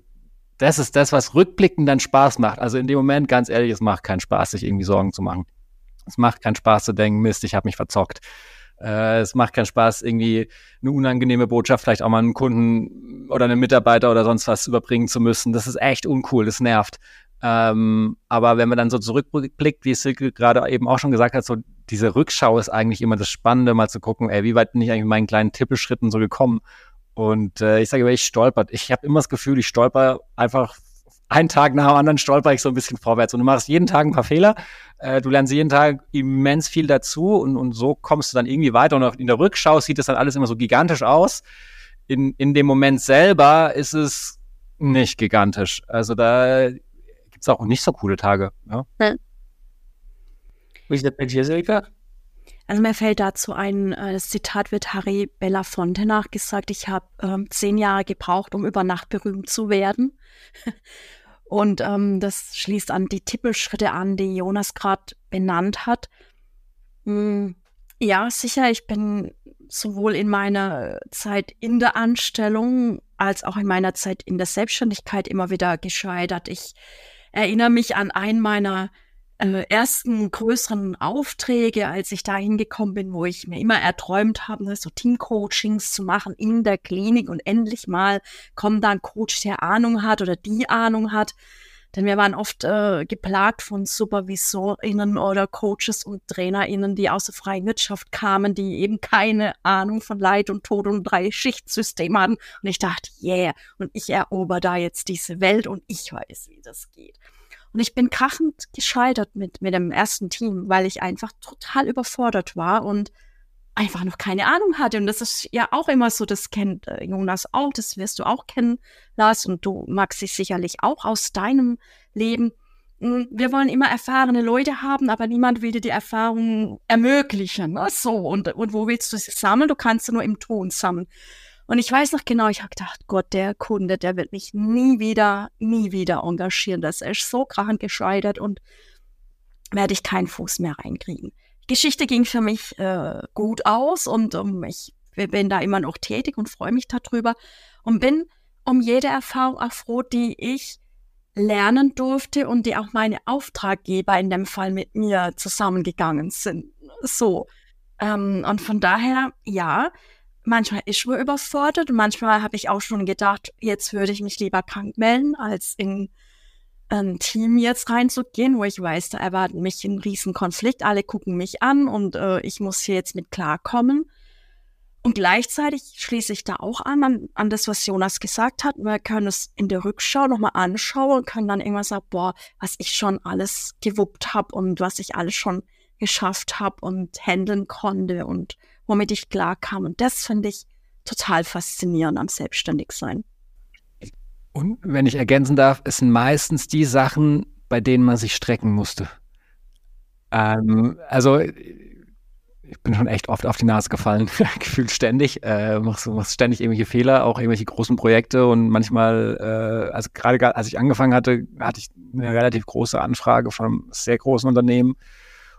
das ist das, was rückblickend dann Spaß macht. Also in dem Moment, ganz ehrlich, es macht keinen Spaß, sich irgendwie Sorgen zu machen. Es macht keinen Spaß zu denken, Mist, ich habe mich verzockt. Äh, es macht keinen Spaß, irgendwie eine unangenehme Botschaft vielleicht auch mal einem Kunden oder einem Mitarbeiter oder sonst was überbringen zu müssen. Das ist echt uncool, das nervt. Ähm, aber wenn man dann so zurückblickt, wie Silke gerade eben auch schon gesagt hat, so diese Rückschau ist eigentlich immer das Spannende, mal zu gucken, ey, wie weit bin ich eigentlich mit meinen kleinen Tippelschritten so gekommen und äh, ich sage, ich stolpert. Ich habe immer das Gefühl, ich stolper einfach einen Tag nach dem anderen stolper ich so ein bisschen vorwärts. Und du machst jeden Tag ein paar Fehler. Äh, du lernst jeden Tag immens viel dazu und, und so kommst du dann irgendwie weiter. Und in der Rückschau sieht das dann alles immer so gigantisch aus. In, in dem Moment selber ist es nicht gigantisch. Also da gibt's auch nicht so coole Tage. Ja. Hm. Wie ist das bei dir, Silke? Also mir fällt dazu ein, äh, das Zitat wird Harry Belafonte nachgesagt, ich habe ähm, zehn Jahre gebraucht, um über Nacht berühmt zu werden. <laughs> Und ähm, das schließt an die Tippelschritte an, die Jonas gerade benannt hat. Hm, ja, sicher, ich bin sowohl in meiner Zeit in der Anstellung als auch in meiner Zeit in der Selbstständigkeit immer wieder gescheitert. Ich erinnere mich an einen meiner äh, ersten größeren Aufträge, als ich da hingekommen bin, wo ich mir immer erträumt habe, ne, so Teamcoachings zu machen in der Klinik und endlich mal kommt da ein Coach, der Ahnung hat oder die Ahnung hat. Denn wir waren oft äh, geplagt von SupervisorInnen oder Coaches und TrainerInnen, die aus der freien Wirtschaft kamen, die eben keine Ahnung von Leid und Tod und drei Schichtsystem hatten. Und ich dachte, yeah, und ich erober da jetzt diese Welt und ich weiß, wie das geht. Und ich bin krachend gescheitert mit, mit dem ersten Team, weil ich einfach total überfordert war und einfach noch keine Ahnung hatte. Und das ist ja auch immer so, das kennt äh, Jonas auch, das wirst du auch kennen, Lars, und du magst dich sicherlich auch aus deinem Leben. Hm, wir wollen immer erfahrene Leute haben, aber niemand will dir die Erfahrung ermöglichen. Ne? So, und, und wo willst du sie sammeln? Du kannst sie nur im Ton sammeln. Und ich weiß noch genau, ich habe gedacht, Gott, der Kunde, der wird mich nie wieder, nie wieder engagieren. Das ist so krachend gescheitert und werde ich keinen Fuß mehr reinkriegen. Die Geschichte ging für mich äh, gut aus und um, ich bin da immer noch tätig und freue mich darüber und bin um jede Erfahrung auch froh, die ich lernen durfte und die auch meine Auftraggeber in dem Fall mit mir zusammengegangen sind. So. Ähm, und von daher, ja, manchmal ist man überfordert und manchmal habe ich auch schon gedacht, jetzt würde ich mich lieber krank melden, als in ein Team jetzt reinzugehen, wo ich weiß, da erwartet mich ein Riesenkonflikt, alle gucken mich an und äh, ich muss hier jetzt mit klarkommen. Und gleichzeitig schließe ich da auch an, an, an das, was Jonas gesagt hat. Wir können es in der Rückschau nochmal anschauen und können dann irgendwann sagen, boah, was ich schon alles gewuppt habe und was ich alles schon geschafft habe und handeln konnte und womit ich klarkam. Und das finde ich total faszinierend am Selbstständigsein. Und wenn ich ergänzen darf, es sind meistens die Sachen, bei denen man sich strecken musste. Ähm, also ich bin schon echt oft auf die Nase gefallen, <laughs> gefühlt ständig. Äh, machst, machst ständig irgendwelche Fehler, auch irgendwelche großen Projekte und manchmal, äh, also gerade als ich angefangen hatte, hatte ich eine relativ große Anfrage von einem sehr großen Unternehmen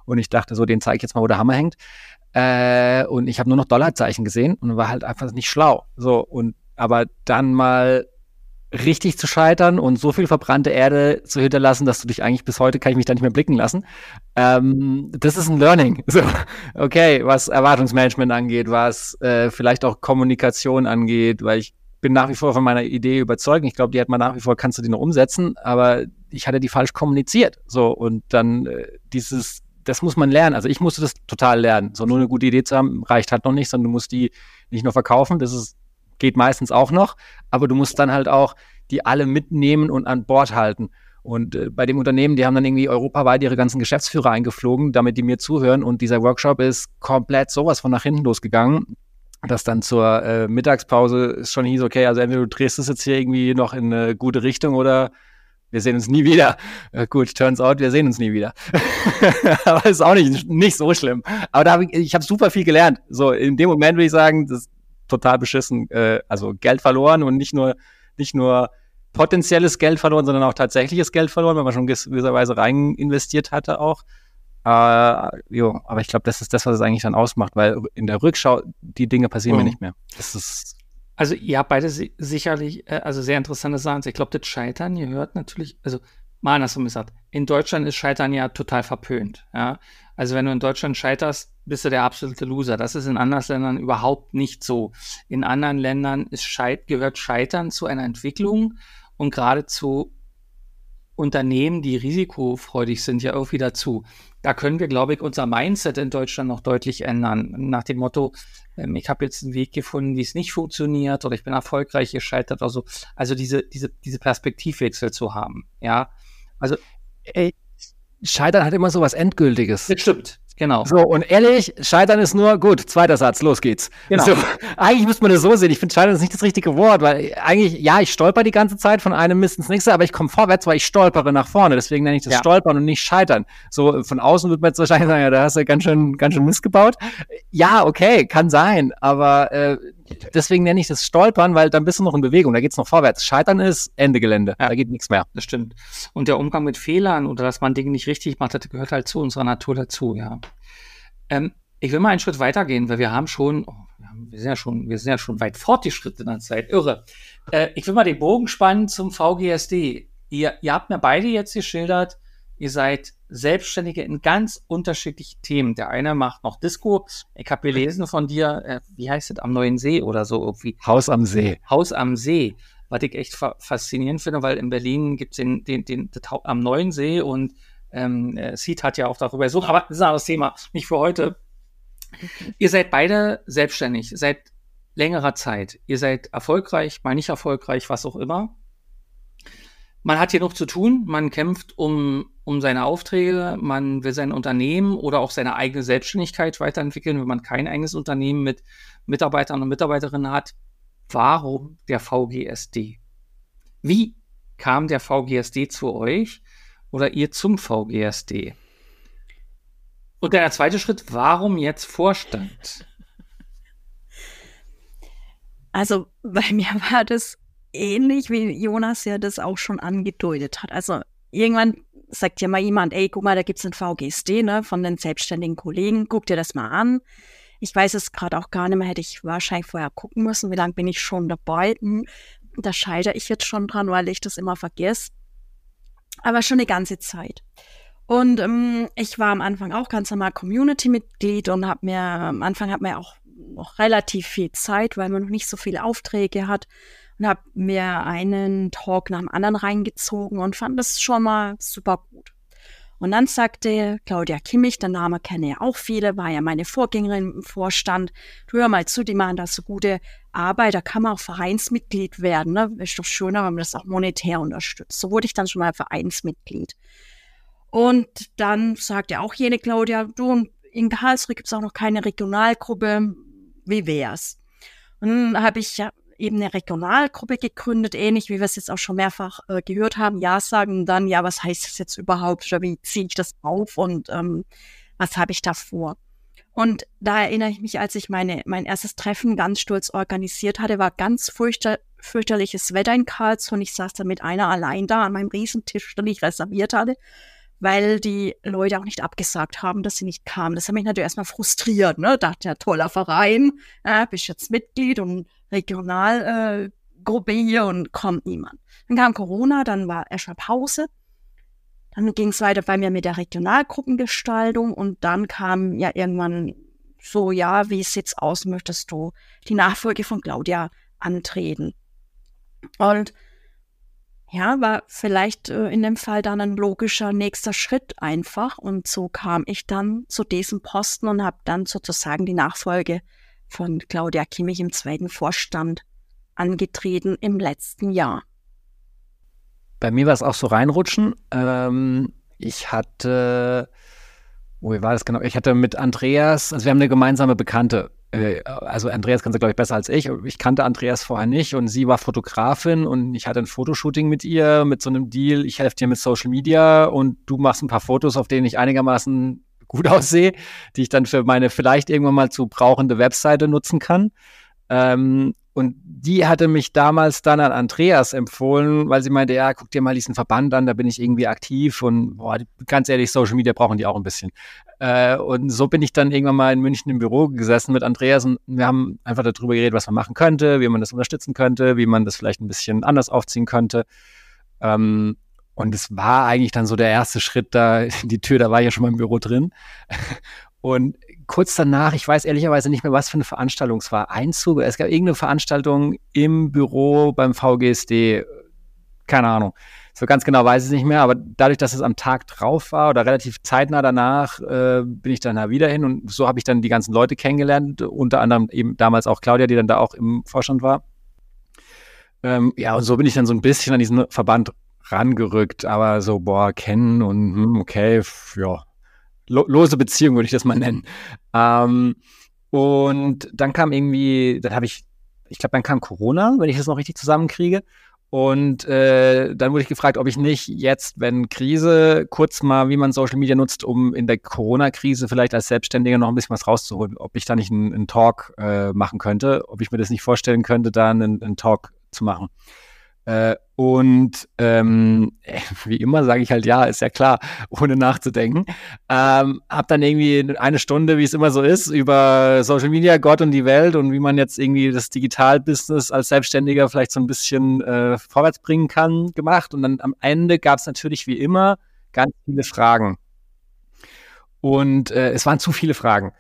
und ich dachte so, den zeige ich jetzt mal, wo der Hammer hängt. Äh, und ich habe nur noch Dollarzeichen gesehen und war halt einfach nicht schlau. So und aber dann mal richtig zu scheitern und so viel verbrannte Erde zu hinterlassen, dass du dich eigentlich bis heute kann ich mich da nicht mehr blicken lassen. Ähm, das ist ein Learning. So, okay, was Erwartungsmanagement angeht, was äh, vielleicht auch Kommunikation angeht, weil ich bin nach wie vor von meiner Idee überzeugt. Ich glaube, die hat man nach wie vor, kannst du die noch umsetzen, aber ich hatte die falsch kommuniziert. So, und dann äh, dieses, das muss man lernen. Also ich musste das total lernen. So nur eine gute Idee zu haben, reicht halt noch nicht, sondern du musst die nicht nur verkaufen. Das ist geht meistens auch noch, aber du musst dann halt auch die alle mitnehmen und an Bord halten. Und äh, bei dem Unternehmen, die haben dann irgendwie europaweit ihre ganzen Geschäftsführer eingeflogen, damit die mir zuhören. Und dieser Workshop ist komplett sowas von nach hinten losgegangen, dass dann zur äh, Mittagspause schon hieß, okay, also entweder du drehst es jetzt hier irgendwie noch in eine gute Richtung oder wir sehen uns nie wieder. Äh, gut, turns out, wir sehen uns nie wieder. <laughs> Aber ist auch nicht, nicht so schlimm. Aber da hab ich, ich habe super viel gelernt. So, in dem Moment würde ich sagen, das total beschissen, äh, also Geld verloren und nicht nur, nicht nur potenzielles Geld verloren, sondern auch tatsächliches Geld verloren, weil man schon gewisserweise rein investiert hatte auch. Äh, jo, aber ich glaube, das ist das, was es eigentlich dann ausmacht, weil in der Rückschau die Dinge passieren mhm. mir nicht mehr. Das ist also ihr habt beide sicherlich, äh, also sehr interessante Sachen. Ich glaube, das Scheitern, ihr hört natürlich, also mal andersrum gesagt, in Deutschland ist Scheitern ja total verpönt. Ja? Also wenn du in Deutschland scheiterst, bist du der absolute Loser. Das ist in anderen Ländern überhaupt nicht so. In anderen Ländern ist Scheit gehört Scheitern zu einer Entwicklung und gerade zu Unternehmen, die risikofreudig sind, ja irgendwie dazu. Da können wir, glaube ich, unser Mindset in Deutschland noch deutlich ändern. Nach dem Motto, ähm, ich habe jetzt einen Weg gefunden, wie es nicht funktioniert oder ich bin erfolgreich gescheitert oder so. Also diese, diese, diese Perspektivwechsel zu haben. Ja, also ey, Scheitern hat immer so was Endgültiges. Das stimmt. Genau. So, und ehrlich, Scheitern ist nur, gut, zweiter Satz, los geht's. Genau. So, <laughs> eigentlich müsste man das so sehen. Ich finde, Scheitern ist nicht das richtige Wort, weil eigentlich, ja, ich stolper die ganze Zeit von einem Mist ins nächste, aber ich komme vorwärts, weil ich stolpere nach vorne. Deswegen nenne ich das ja. Stolpern und nicht Scheitern. So, von außen wird man jetzt wahrscheinlich sagen, ja, da hast du ganz schön, ganz schön Mist gebaut. Ja, okay, kann sein, aber äh, deswegen nenne ich das Stolpern, weil dann bist du noch in Bewegung, da geht's noch vorwärts. Scheitern ist Ende Gelände, ja, da geht nichts mehr. Das stimmt. Und der Umgang mit Fehlern oder dass man Dinge nicht richtig macht, das gehört halt zu unserer Natur dazu, ja. Ähm, ich will mal einen Schritt weitergehen, weil wir haben schon, oh, wir, sind ja schon, wir sind ja schon weit fortgeschritten in der Zeit. Irre. Äh, ich will mal den Bogen spannen zum VGSD. Ihr, ihr habt mir beide jetzt geschildert, ihr seid Selbstständige in ganz unterschiedlichen Themen. Der eine macht noch Disco. Ich habe gelesen von dir, äh, wie heißt es, am Neuen See oder so irgendwie. Haus am See. Haus am See. Was ich echt fa faszinierend finde, weil in Berlin gibt es den, den, den, den, am Neuen See und ähm, äh, Seed hat ja auch darüber so, aber das ist ein anderes Thema, nicht für heute. Ihr seid beide selbstständig, seit längerer Zeit. Ihr seid erfolgreich, mal nicht erfolgreich, was auch immer. Man hat hier noch zu tun, man kämpft um, um seine Aufträge, man will sein Unternehmen oder auch seine eigene Selbstständigkeit weiterentwickeln, wenn man kein eigenes Unternehmen mit Mitarbeitern und Mitarbeiterinnen hat. Warum der VGSD? Wie kam der VGSD zu euch? oder ihr zum VGSD? Und der zweite Schritt, warum jetzt Vorstand? Also bei mir war das ähnlich, wie Jonas ja das auch schon angedeutet hat. Also irgendwann sagt ja mal jemand, ey, guck mal, da gibt's ein VGSD ne, von den selbstständigen Kollegen, guck dir das mal an. Ich weiß es gerade auch gar nicht mehr, hätte ich wahrscheinlich vorher gucken müssen, wie lange bin ich schon dabei. Hm, da scheitere ich jetzt schon dran, weil ich das immer vergesse. Aber schon eine ganze Zeit. Und ähm, ich war am Anfang auch ganz normal Community-Mitglied und habe mir, am Anfang hat man ja auch noch relativ viel Zeit, weil man noch nicht so viele Aufträge hat und habe mir einen Talk nach dem anderen reingezogen und fand das schon mal super gut. Und dann sagte Claudia Kimmich, der Name kenne ja auch viele, war ja meine Vorgängerin im Vorstand, du hör mal zu, die machen da so gute Arbeit, da kann man auch Vereinsmitglied werden. Ne? Ist doch schöner, wenn man das auch monetär unterstützt. So wurde ich dann schon mal Vereinsmitglied. Und dann sagte auch jene Claudia, du, in Karlsruhe gibt es auch noch keine Regionalgruppe, wie wär's? Und dann habe ich ja eben eine Regionalgruppe gegründet, ähnlich wie wir es jetzt auch schon mehrfach äh, gehört haben. Ja sagen dann, ja, was heißt das jetzt überhaupt? Oder wie ziehe ich das auf und ähm, was habe ich da vor? Und da erinnere ich mich, als ich meine, mein erstes Treffen ganz stolz organisiert hatte, war ganz fürchter, fürchterliches Wetter in Karlsruhe und ich saß da mit einer allein da an meinem Riesentisch, den ich reserviert hatte, weil die Leute auch nicht abgesagt haben, dass sie nicht kamen. Das hat mich natürlich erstmal frustriert, ne? Dachte ja, toller Verein, äh, bist jetzt Mitglied und Regionalgruppe äh, hier und kommt niemand. Dann kam Corona, dann war erstmal Pause. Dann ging es weiter bei mir mit der Regionalgruppengestaltung und dann kam ja irgendwann so, ja, wie sieht's aus, möchtest du die Nachfolge von Claudia antreten? Und ja, war vielleicht äh, in dem Fall dann ein logischer nächster Schritt einfach. Und so kam ich dann zu diesem Posten und habe dann sozusagen die Nachfolge von Claudia Kimmich im zweiten Vorstand angetreten im letzten Jahr. Bei mir war es auch so reinrutschen. Ähm, ich hatte, wo war das genau? Ich hatte mit Andreas, also wir haben eine gemeinsame Bekannte. Äh, also Andreas kannte, glaube ich, besser als ich. Ich kannte Andreas vorher nicht und sie war Fotografin und ich hatte ein Fotoshooting mit ihr, mit so einem Deal. Ich helfe dir mit Social Media und du machst ein paar Fotos, auf denen ich einigermaßen gut aussehe, die ich dann für meine vielleicht irgendwann mal zu brauchende Webseite nutzen kann. Ähm, und die hatte mich damals dann an Andreas empfohlen, weil sie meinte, ja, guck dir mal diesen Verband an, da bin ich irgendwie aktiv und boah, ganz ehrlich, Social Media brauchen die auch ein bisschen. Äh, und so bin ich dann irgendwann mal in München im Büro gesessen mit Andreas und wir haben einfach darüber geredet, was man machen könnte, wie man das unterstützen könnte, wie man das vielleicht ein bisschen anders aufziehen könnte. Ähm, und es war eigentlich dann so der erste Schritt da, die Tür, da war ich ja schon mal im Büro drin. Und kurz danach, ich weiß ehrlicherweise nicht mehr, was für eine Veranstaltung es war. Einzug, es gab irgendeine Veranstaltung im Büro beim VGSD, keine Ahnung. So ganz genau weiß ich es nicht mehr, aber dadurch, dass es am Tag drauf war oder relativ zeitnah danach, äh, bin ich dann da wieder hin und so habe ich dann die ganzen Leute kennengelernt, unter anderem eben damals auch Claudia, die dann da auch im Vorstand war. Ähm, ja, und so bin ich dann so ein bisschen an diesen Verband rangerückt, aber so, boah, kennen und hm, okay, ja, lo lose Beziehung würde ich das mal nennen. Ähm, und dann kam irgendwie, dann habe ich, ich glaube, dann kam Corona, wenn ich das noch richtig zusammenkriege. Und äh, dann wurde ich gefragt, ob ich nicht jetzt, wenn Krise, kurz mal, wie man Social Media nutzt, um in der Corona-Krise vielleicht als Selbstständiger noch ein bisschen was rauszuholen, ob ich da nicht einen, einen Talk äh, machen könnte, ob ich mir das nicht vorstellen könnte, da einen, einen Talk zu machen. Äh, und ähm, <laughs> wie immer sage ich halt ja, ist ja klar, ohne nachzudenken. Ähm, hab dann irgendwie eine Stunde, wie es immer so ist, über Social Media, Gott und die Welt und wie man jetzt irgendwie das Digitalbusiness als Selbstständiger vielleicht so ein bisschen äh, vorwärts bringen kann, gemacht. Und dann am Ende gab es natürlich wie immer ganz viele Fragen. Und äh, es waren zu viele Fragen.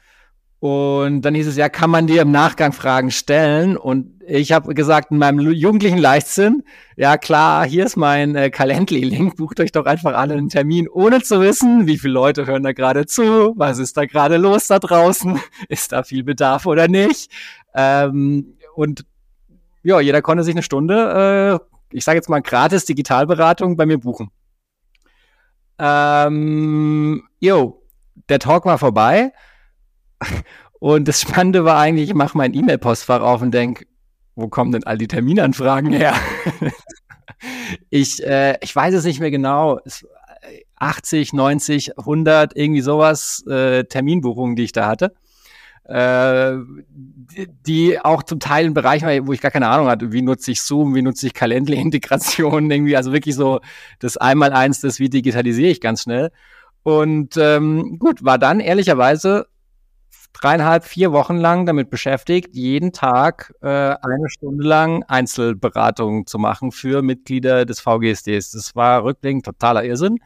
Und dann hieß es ja, kann man dir im Nachgang Fragen stellen? Und ich habe gesagt, in meinem jugendlichen Leichtsinn, ja klar, hier ist mein äh, Calendly-Link, bucht euch doch einfach alle einen Termin, ohne zu wissen, wie viele Leute hören da gerade zu, was ist da gerade los da draußen, <laughs> ist da viel Bedarf oder nicht. Ähm, und ja, jeder konnte sich eine Stunde, äh, ich sage jetzt mal gratis Digitalberatung bei mir buchen. Ähm, jo, der Talk war vorbei. Und das Spannende war eigentlich, ich mache mein E-Mail-Postfach auf und denke, wo kommen denn all die Terminanfragen her? <laughs> ich, äh, ich weiß es nicht mehr genau. 80, 90, 100, irgendwie sowas, äh, Terminbuchungen, die ich da hatte. äh, die auch zum Teil in Bereichen, wo ich gar keine Ahnung hatte, wie nutze ich Zoom, wie nutze ich Calendly-Integration, <laughs> irgendwie, also wirklich so das Einmaleins, das wie digitalisiere ich ganz schnell. Und ähm, gut, war dann ehrlicherweise dreieinhalb, vier Wochen lang damit beschäftigt, jeden Tag äh, eine Stunde lang Einzelberatungen zu machen für Mitglieder des VGSDs. Das war rückblickend totaler Irrsinn.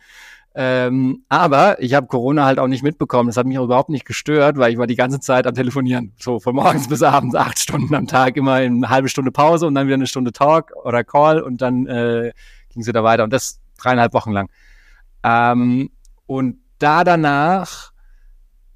Ähm, aber ich habe Corona halt auch nicht mitbekommen. Das hat mich auch überhaupt nicht gestört, weil ich war die ganze Zeit am Telefonieren. So von morgens bis abends, acht Stunden am Tag, immer in eine halbe Stunde Pause und dann wieder eine Stunde Talk oder Call und dann äh, ging es wieder weiter. Und das dreieinhalb Wochen lang. Ähm, und da danach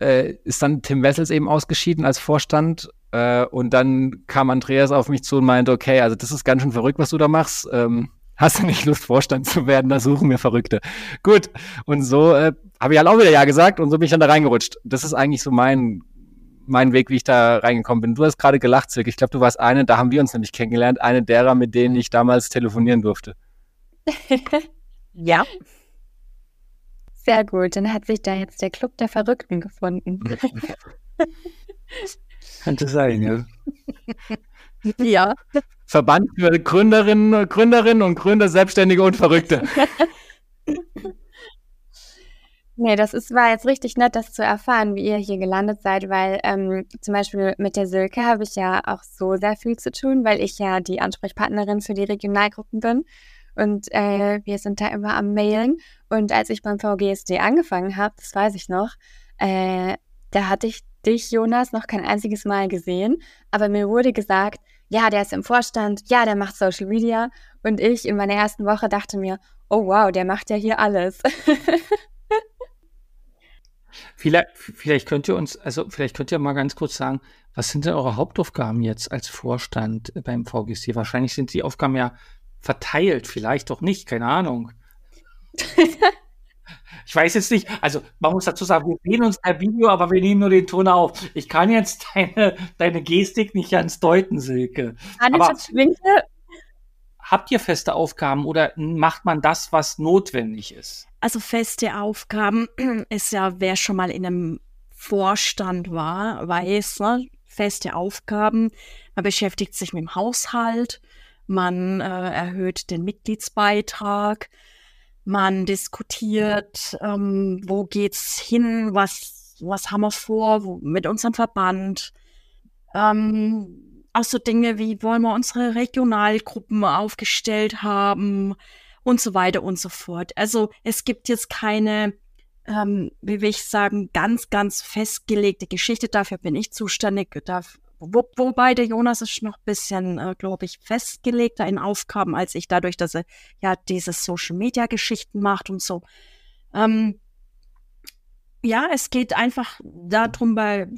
äh, ist dann Tim Wessels eben ausgeschieden als Vorstand. Äh, und dann kam Andreas auf mich zu und meinte, okay, also das ist ganz schön verrückt, was du da machst. Ähm, Hast du nicht Lust, Vorstand zu werden? Da suchen wir Verrückte. Gut. Und so äh, habe ich halt auch wieder Ja gesagt und so bin ich dann da reingerutscht. Das ist eigentlich so mein, mein Weg, wie ich da reingekommen bin. Du hast gerade gelacht, Silke. Ich glaube, du warst eine, da haben wir uns nämlich kennengelernt, eine derer, mit denen ich damals telefonieren durfte. <laughs> ja. Sehr gut. Dann hat sich da jetzt der Club der Verrückten gefunden. <laughs> Könnte sein, ja. ja. Verband für Gründerinnen, Gründerinnen und Gründer, Selbstständige und Verrückte. <laughs> Nee, das ist, war jetzt richtig nett, das zu erfahren, wie ihr hier gelandet seid, weil ähm, zum Beispiel mit der Silke habe ich ja auch so sehr viel zu tun, weil ich ja die Ansprechpartnerin für die Regionalgruppen bin. Und äh, wir sind da immer am Mailen. Und als ich beim VGSD angefangen habe, das weiß ich noch, äh, da hatte ich dich, Jonas, noch kein einziges Mal gesehen. Aber mir wurde gesagt, ja, der ist im Vorstand, ja, der macht Social Media. Und ich in meiner ersten Woche dachte mir, oh wow, der macht ja hier alles. <laughs> vielleicht, vielleicht könnt ihr uns, also vielleicht könnt ihr mal ganz kurz sagen, was sind denn eure Hauptaufgaben jetzt als Vorstand beim VGC? Wahrscheinlich sind die Aufgaben ja verteilt, vielleicht doch nicht, keine Ahnung. <laughs> Ich weiß jetzt nicht, also man muss dazu sagen, wir sehen uns per Video, aber wir nehmen nur den Ton auf. Ich kann jetzt deine, deine Gestik nicht ganz deuten, Silke. Aber habt ihr feste Aufgaben oder macht man das, was notwendig ist? Also feste Aufgaben <clears throat> ist ja, wer schon mal in einem Vorstand war, weiß, ne? feste Aufgaben. Man beschäftigt sich mit dem Haushalt, man äh, erhöht den Mitgliedsbeitrag, man diskutiert, ähm, wo geht's hin, was, was haben wir vor wo, mit unserem Verband. Ähm, auch so Dinge wie, wollen wir unsere Regionalgruppen aufgestellt haben und so weiter und so fort. Also es gibt jetzt keine, ähm, wie will ich sagen, ganz, ganz festgelegte Geschichte. Dafür bin ich zuständig. Darf, wo, wobei der Jonas ist noch ein bisschen, äh, glaube ich, festgelegter in Aufgaben als ich, dadurch, dass er ja diese Social-Media-Geschichten macht und so. Ähm, ja, es geht einfach darum, bei,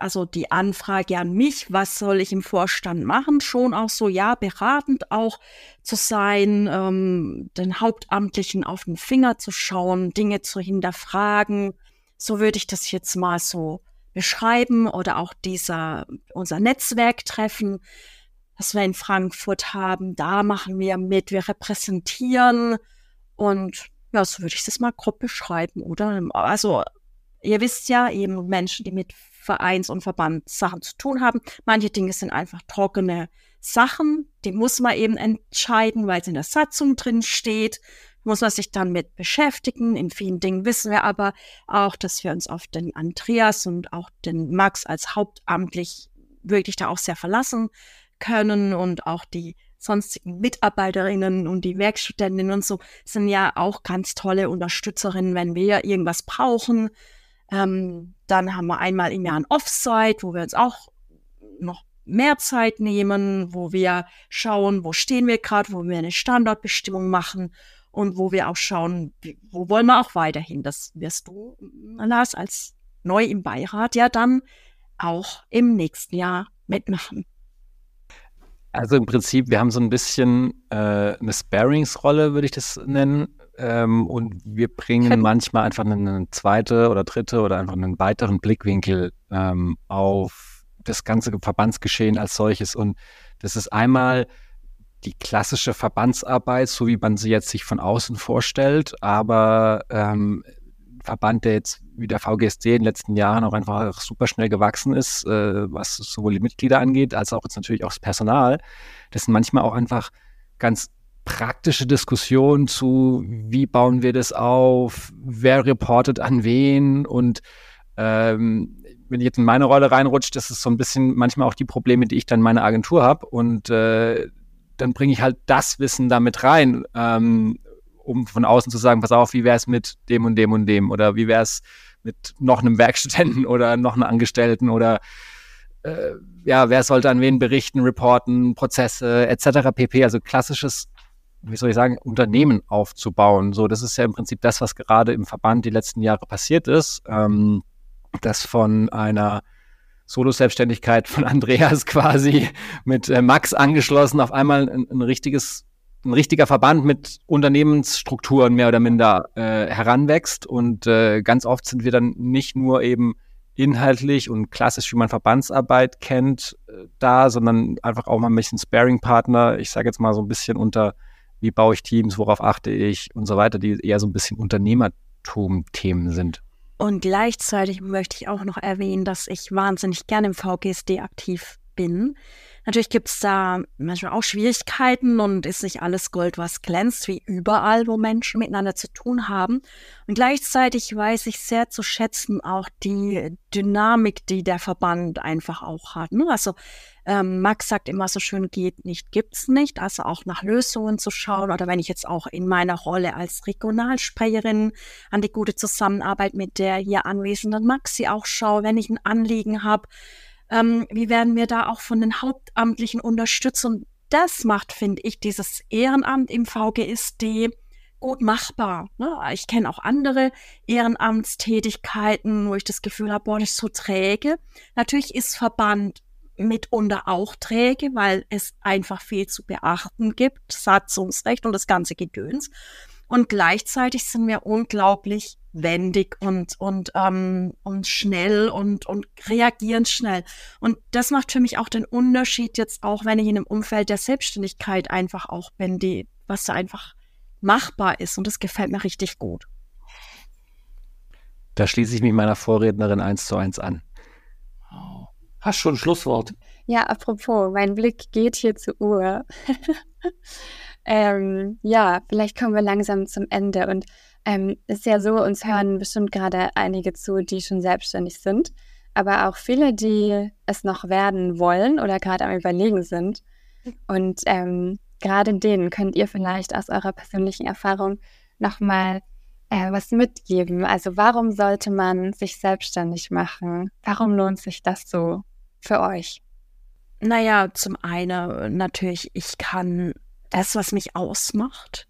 also die Anfrage an mich, was soll ich im Vorstand machen, schon auch so, ja, beratend auch zu sein, ähm, den Hauptamtlichen auf den Finger zu schauen, Dinge zu hinterfragen. So würde ich das jetzt mal so beschreiben oder auch dieser, unser Netzwerktreffen, das wir in Frankfurt haben, da machen wir mit, wir repräsentieren und ja, so würde ich das mal grob beschreiben, oder? Also, ihr wisst ja, eben Menschen, die mit Vereins- und Verbandssachen zu tun haben. Manche Dinge sind einfach trockene Sachen, die muss man eben entscheiden, weil es in der Satzung drin steht muss man sich dann mit beschäftigen. In vielen Dingen wissen wir aber auch, dass wir uns auf den Andreas und auch den Max als hauptamtlich wirklich da auch sehr verlassen können und auch die sonstigen Mitarbeiterinnen und die Werkstudentinnen und so sind ja auch ganz tolle Unterstützerinnen, wenn wir irgendwas brauchen. Ähm, dann haben wir einmal im Jahr ein Offsite, wo wir uns auch noch mehr Zeit nehmen, wo wir schauen, wo stehen wir gerade, wo wir eine Standortbestimmung machen und wo wir auch schauen, wo wollen wir auch weiterhin. Das wirst du, Lars, als neu im Beirat ja dann auch im nächsten Jahr mitmachen. Also im Prinzip, wir haben so ein bisschen äh, eine Sparingsrolle, würde ich das nennen. Ähm, und wir bringen <laughs> manchmal einfach eine zweite oder dritte oder einfach einen weiteren Blickwinkel ähm, auf das ganze Verbandsgeschehen als solches. Und das ist einmal die klassische Verbandsarbeit, so wie man sie jetzt sich von außen vorstellt, aber ähm, Verband, der jetzt wie der VGSD in den letzten Jahren auch einfach super schnell gewachsen ist, äh, was sowohl die Mitglieder angeht, als auch jetzt natürlich auch das Personal. Das sind manchmal auch einfach ganz praktische Diskussionen zu, wie bauen wir das auf, wer reportet an wen und ähm, wenn ich jetzt in meine Rolle reinrutsche, das ist so ein bisschen manchmal auch die Probleme, die ich dann in meiner Agentur habe und äh, dann bringe ich halt das Wissen damit rein, ähm, um von außen zu sagen, pass auf, wie wäre es mit dem und dem und dem oder wie wäre es mit noch einem Werkstudenten <laughs> oder noch einem Angestellten oder äh, ja, wer sollte an wen berichten, reporten, Prozesse etc. pp. Also klassisches, wie soll ich sagen, Unternehmen aufzubauen. So, das ist ja im Prinzip das, was gerade im Verband die letzten Jahre passiert ist. Ähm, das von einer Solo-Selbstständigkeit von <laughs> Andreas quasi mit äh, Max angeschlossen, auf einmal ein, ein, richtiges, ein richtiger Verband mit Unternehmensstrukturen mehr oder minder äh, heranwächst. Und äh, ganz oft sind wir dann nicht nur eben inhaltlich und klassisch, wie man Verbandsarbeit kennt, äh, da, sondern einfach auch mal ein bisschen Sparing-Partner. Ich sage jetzt mal so ein bisschen unter, wie baue ich Teams, worauf achte ich und so weiter, die eher so ein bisschen Unternehmertum-Themen sind. Und gleichzeitig möchte ich auch noch erwähnen, dass ich wahnsinnig gerne im VGSD aktiv bin. Natürlich gibt es da manchmal auch Schwierigkeiten und ist nicht alles Gold, was glänzt, wie überall, wo Menschen miteinander zu tun haben. Und gleichzeitig weiß ich sehr zu schätzen auch die Dynamik, die der Verband einfach auch hat. Ne? Also ähm, Max sagt immer so schön, geht nicht, gibt's nicht. Also auch nach Lösungen zu schauen oder wenn ich jetzt auch in meiner Rolle als Regionalsprecherin an die gute Zusammenarbeit mit der hier anwesenden Maxi auch schaue, wenn ich ein Anliegen habe, ähm, wie werden wir da auch von den Hauptamtlichen unterstützt? Und das macht, finde ich, dieses Ehrenamt im VGSD gut machbar. Ne? Ich kenne auch andere Ehrenamtstätigkeiten, wo ich das Gefühl habe, boah, das ist so träge. Natürlich ist Verband mitunter auch träge, weil es einfach viel zu beachten gibt, Satzungsrecht und das ganze Gedöns. Und gleichzeitig sind wir unglaublich wendig und, und, ähm, und schnell und, und reagieren schnell. Und das macht für mich auch den Unterschied jetzt auch, wenn ich in einem Umfeld der Selbstständigkeit einfach auch bin, die, was da einfach machbar ist. Und das gefällt mir richtig gut. Da schließe ich mich meiner Vorrednerin eins zu eins an. Hast schon ein Schlusswort. Ja, apropos, mein Blick geht hier zur Uhr. <laughs> ähm, ja, vielleicht kommen wir langsam zum Ende. Und ähm, ist ja so, uns hören bestimmt gerade einige zu, die schon selbstständig sind, aber auch viele, die es noch werden wollen oder gerade am Überlegen sind. Und ähm, gerade denen könnt ihr vielleicht aus eurer persönlichen Erfahrung nochmal äh, was mitgeben. Also warum sollte man sich selbstständig machen? Warum lohnt sich das so für euch? Naja, zum einen natürlich, ich kann das, was mich ausmacht,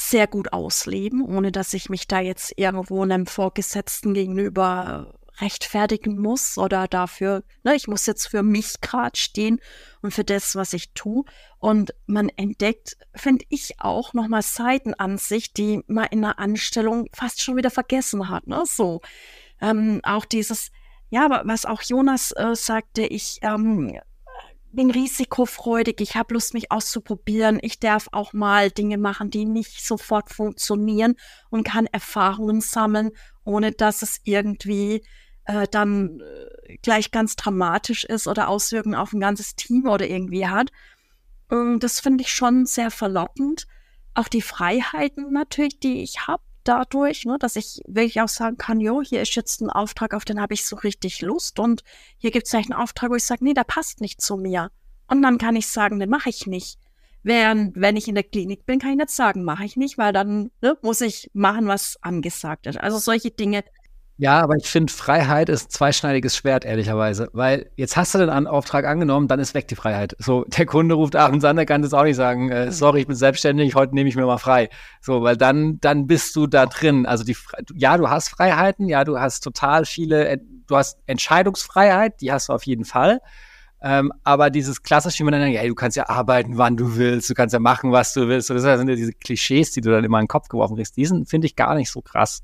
sehr gut ausleben, ohne dass ich mich da jetzt irgendwo einem Vorgesetzten gegenüber rechtfertigen muss oder dafür, ne, ich muss jetzt für mich gerade stehen und für das, was ich tue. Und man entdeckt, finde ich auch nochmal Seiten an sich, die man in einer Anstellung fast schon wieder vergessen hat. Ne? So ähm, auch dieses, ja, was auch Jonas äh, sagte, ich ähm, bin risikofreudig, ich habe Lust, mich auszuprobieren. Ich darf auch mal Dinge machen, die nicht sofort funktionieren und kann Erfahrungen sammeln, ohne dass es irgendwie äh, dann äh, gleich ganz dramatisch ist oder Auswirkungen auf ein ganzes Team oder irgendwie hat. Und das finde ich schon sehr verlockend. Auch die Freiheiten natürlich, die ich habe dadurch, ne, dass ich wirklich auch sagen kann, jo, hier ist jetzt ein Auftrag, auf den habe ich so richtig Lust und hier gibt es vielleicht einen Auftrag, wo ich sage, nee, der passt nicht zu mir. Und dann kann ich sagen, den mache ich nicht. Während, wenn ich in der Klinik bin, kann ich nicht sagen, mache ich nicht, weil dann ne, muss ich machen, was angesagt ist. Also solche Dinge ja, aber ich finde, Freiheit ist ein zweischneidiges Schwert, ehrlicherweise. Weil jetzt hast du den Auftrag angenommen, dann ist weg die Freiheit. So, der Kunde ruft abends an, der kann das auch nicht sagen, äh, sorry, ich bin selbstständig, heute nehme ich mir mal frei. So, weil dann, dann bist du da drin. Also die, ja, du hast Freiheiten, ja, du hast total viele, du hast Entscheidungsfreiheit, die hast du auf jeden Fall. Ähm, aber dieses klassische, wie man dann, ja, du kannst ja arbeiten, wann du willst, du kannst ja machen, was du willst. So, das sind ja diese Klischees, die du dann immer in den Kopf geworfen kriegst. Die sind, finde ich, gar nicht so krass.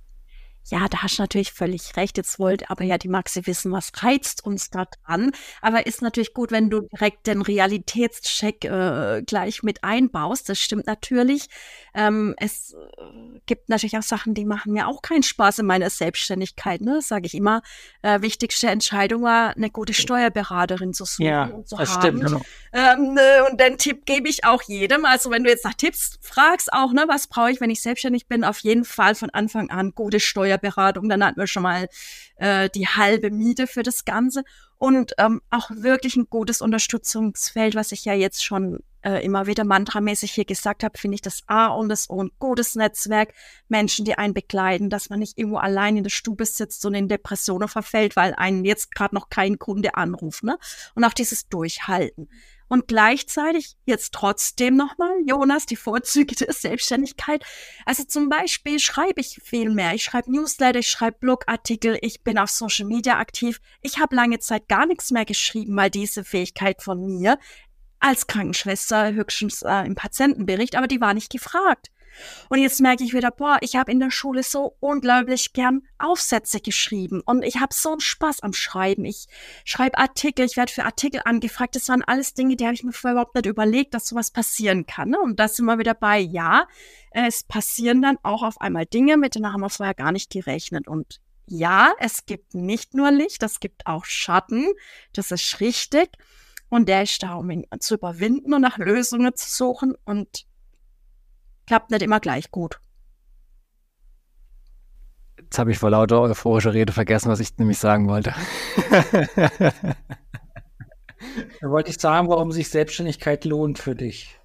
Ja, da hast du natürlich völlig recht. Jetzt wollte aber ja die Maxi wissen, was reizt uns da dran. Aber ist natürlich gut, wenn du direkt den Realitätscheck äh, gleich mit einbaust. Das stimmt natürlich. Ähm, es äh, gibt natürlich auch Sachen, die machen mir auch keinen Spaß in meiner Selbstständigkeit. Ne? Sage ich immer. Äh, wichtigste Entscheidung war, eine gute Steuerberaterin zu suchen ja, und zu das haben. stimmt. Genau. Ähm, äh, und den Tipp gebe ich auch jedem. Also wenn du jetzt nach Tipps fragst, auch, ne, was brauche ich, wenn ich selbstständig bin, auf jeden Fall von Anfang an gute Steuerberatung. Dann hatten wir schon mal äh, die halbe Miete für das Ganze. Und ähm, auch wirklich ein gutes Unterstützungsfeld, was ich ja jetzt schon äh, immer wieder mantramäßig hier gesagt habe, finde ich das A und das O ein gutes Netzwerk, Menschen, die einen begleiten, dass man nicht irgendwo allein in der Stube sitzt und in Depressionen verfällt, weil einen jetzt gerade noch kein Kunde anruft. Ne? Und auch dieses Durchhalten und gleichzeitig jetzt trotzdem nochmal, Jonas, die Vorzüge der Selbstständigkeit. Also zum Beispiel schreibe ich viel mehr. Ich schreibe Newsletter, ich schreibe Blogartikel, ich bin auf Social Media aktiv. Ich habe lange Zeit gar nichts mehr geschrieben, weil diese Fähigkeit von mir als Krankenschwester höchstens äh, im Patientenbericht, aber die war nicht gefragt. Und jetzt merke ich wieder, boah, ich habe in der Schule so unglaublich gern Aufsätze geschrieben und ich habe so einen Spaß am Schreiben. Ich schreibe Artikel, ich werde für Artikel angefragt. Das waren alles Dinge, die habe ich mir vorher überhaupt nicht überlegt, dass sowas passieren kann. Ne? Und da sind wir wieder bei, ja, es passieren dann auch auf einmal Dinge, mit denen haben wir vorher gar nicht gerechnet. Und ja, es gibt nicht nur Licht, es gibt auch Schatten. Das ist richtig. Und der ist da, um ihn zu überwinden und nach Lösungen zu suchen. Und klappt nicht immer gleich gut. Jetzt habe ich vor lauter euphorischer Rede vergessen, was ich nämlich sagen wollte. <laughs> da wollte ich sagen, warum sich Selbstständigkeit lohnt für dich.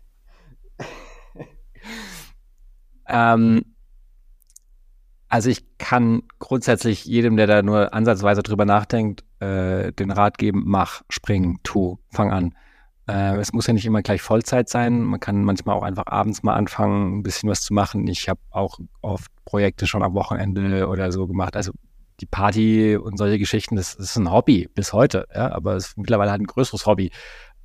ähm, also ich kann grundsätzlich jedem, der da nur ansatzweise drüber nachdenkt, äh, den Rat geben, mach, spring, tu, fang an. Äh, es muss ja nicht immer gleich Vollzeit sein. Man kann manchmal auch einfach abends mal anfangen, ein bisschen was zu machen. Ich habe auch oft Projekte schon am Wochenende oder so gemacht. Also die Party und solche Geschichten, das, das ist ein Hobby bis heute, ja, aber es ist mittlerweile halt ein größeres Hobby.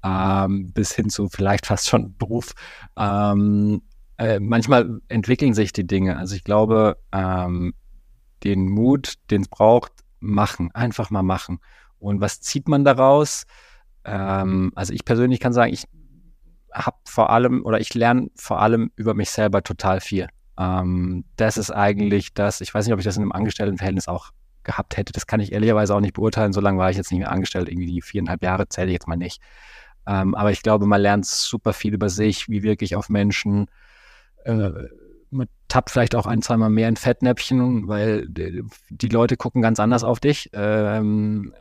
Ähm, bis hin zu vielleicht fast schon Beruf. Ähm, äh, manchmal entwickeln sich die Dinge. Also ich glaube, ähm, den Mut, den es braucht, machen, einfach mal machen. Und was zieht man daraus? Ähm, also ich persönlich kann sagen, ich habe vor allem oder ich lerne vor allem über mich selber total viel. Ähm, das ist eigentlich das, ich weiß nicht, ob ich das in einem Angestelltenverhältnis auch gehabt hätte. Das kann ich ehrlicherweise auch nicht beurteilen. So lange war ich jetzt nicht mehr angestellt. Irgendwie die viereinhalb Jahre zähle ich jetzt mal nicht. Ähm, aber ich glaube, man lernt super viel über sich, wie wirklich auf Menschen. Äh, man tappt vielleicht auch ein, zweimal mehr in Fettnäpfchen, weil die Leute gucken ganz anders auf dich. Ähm,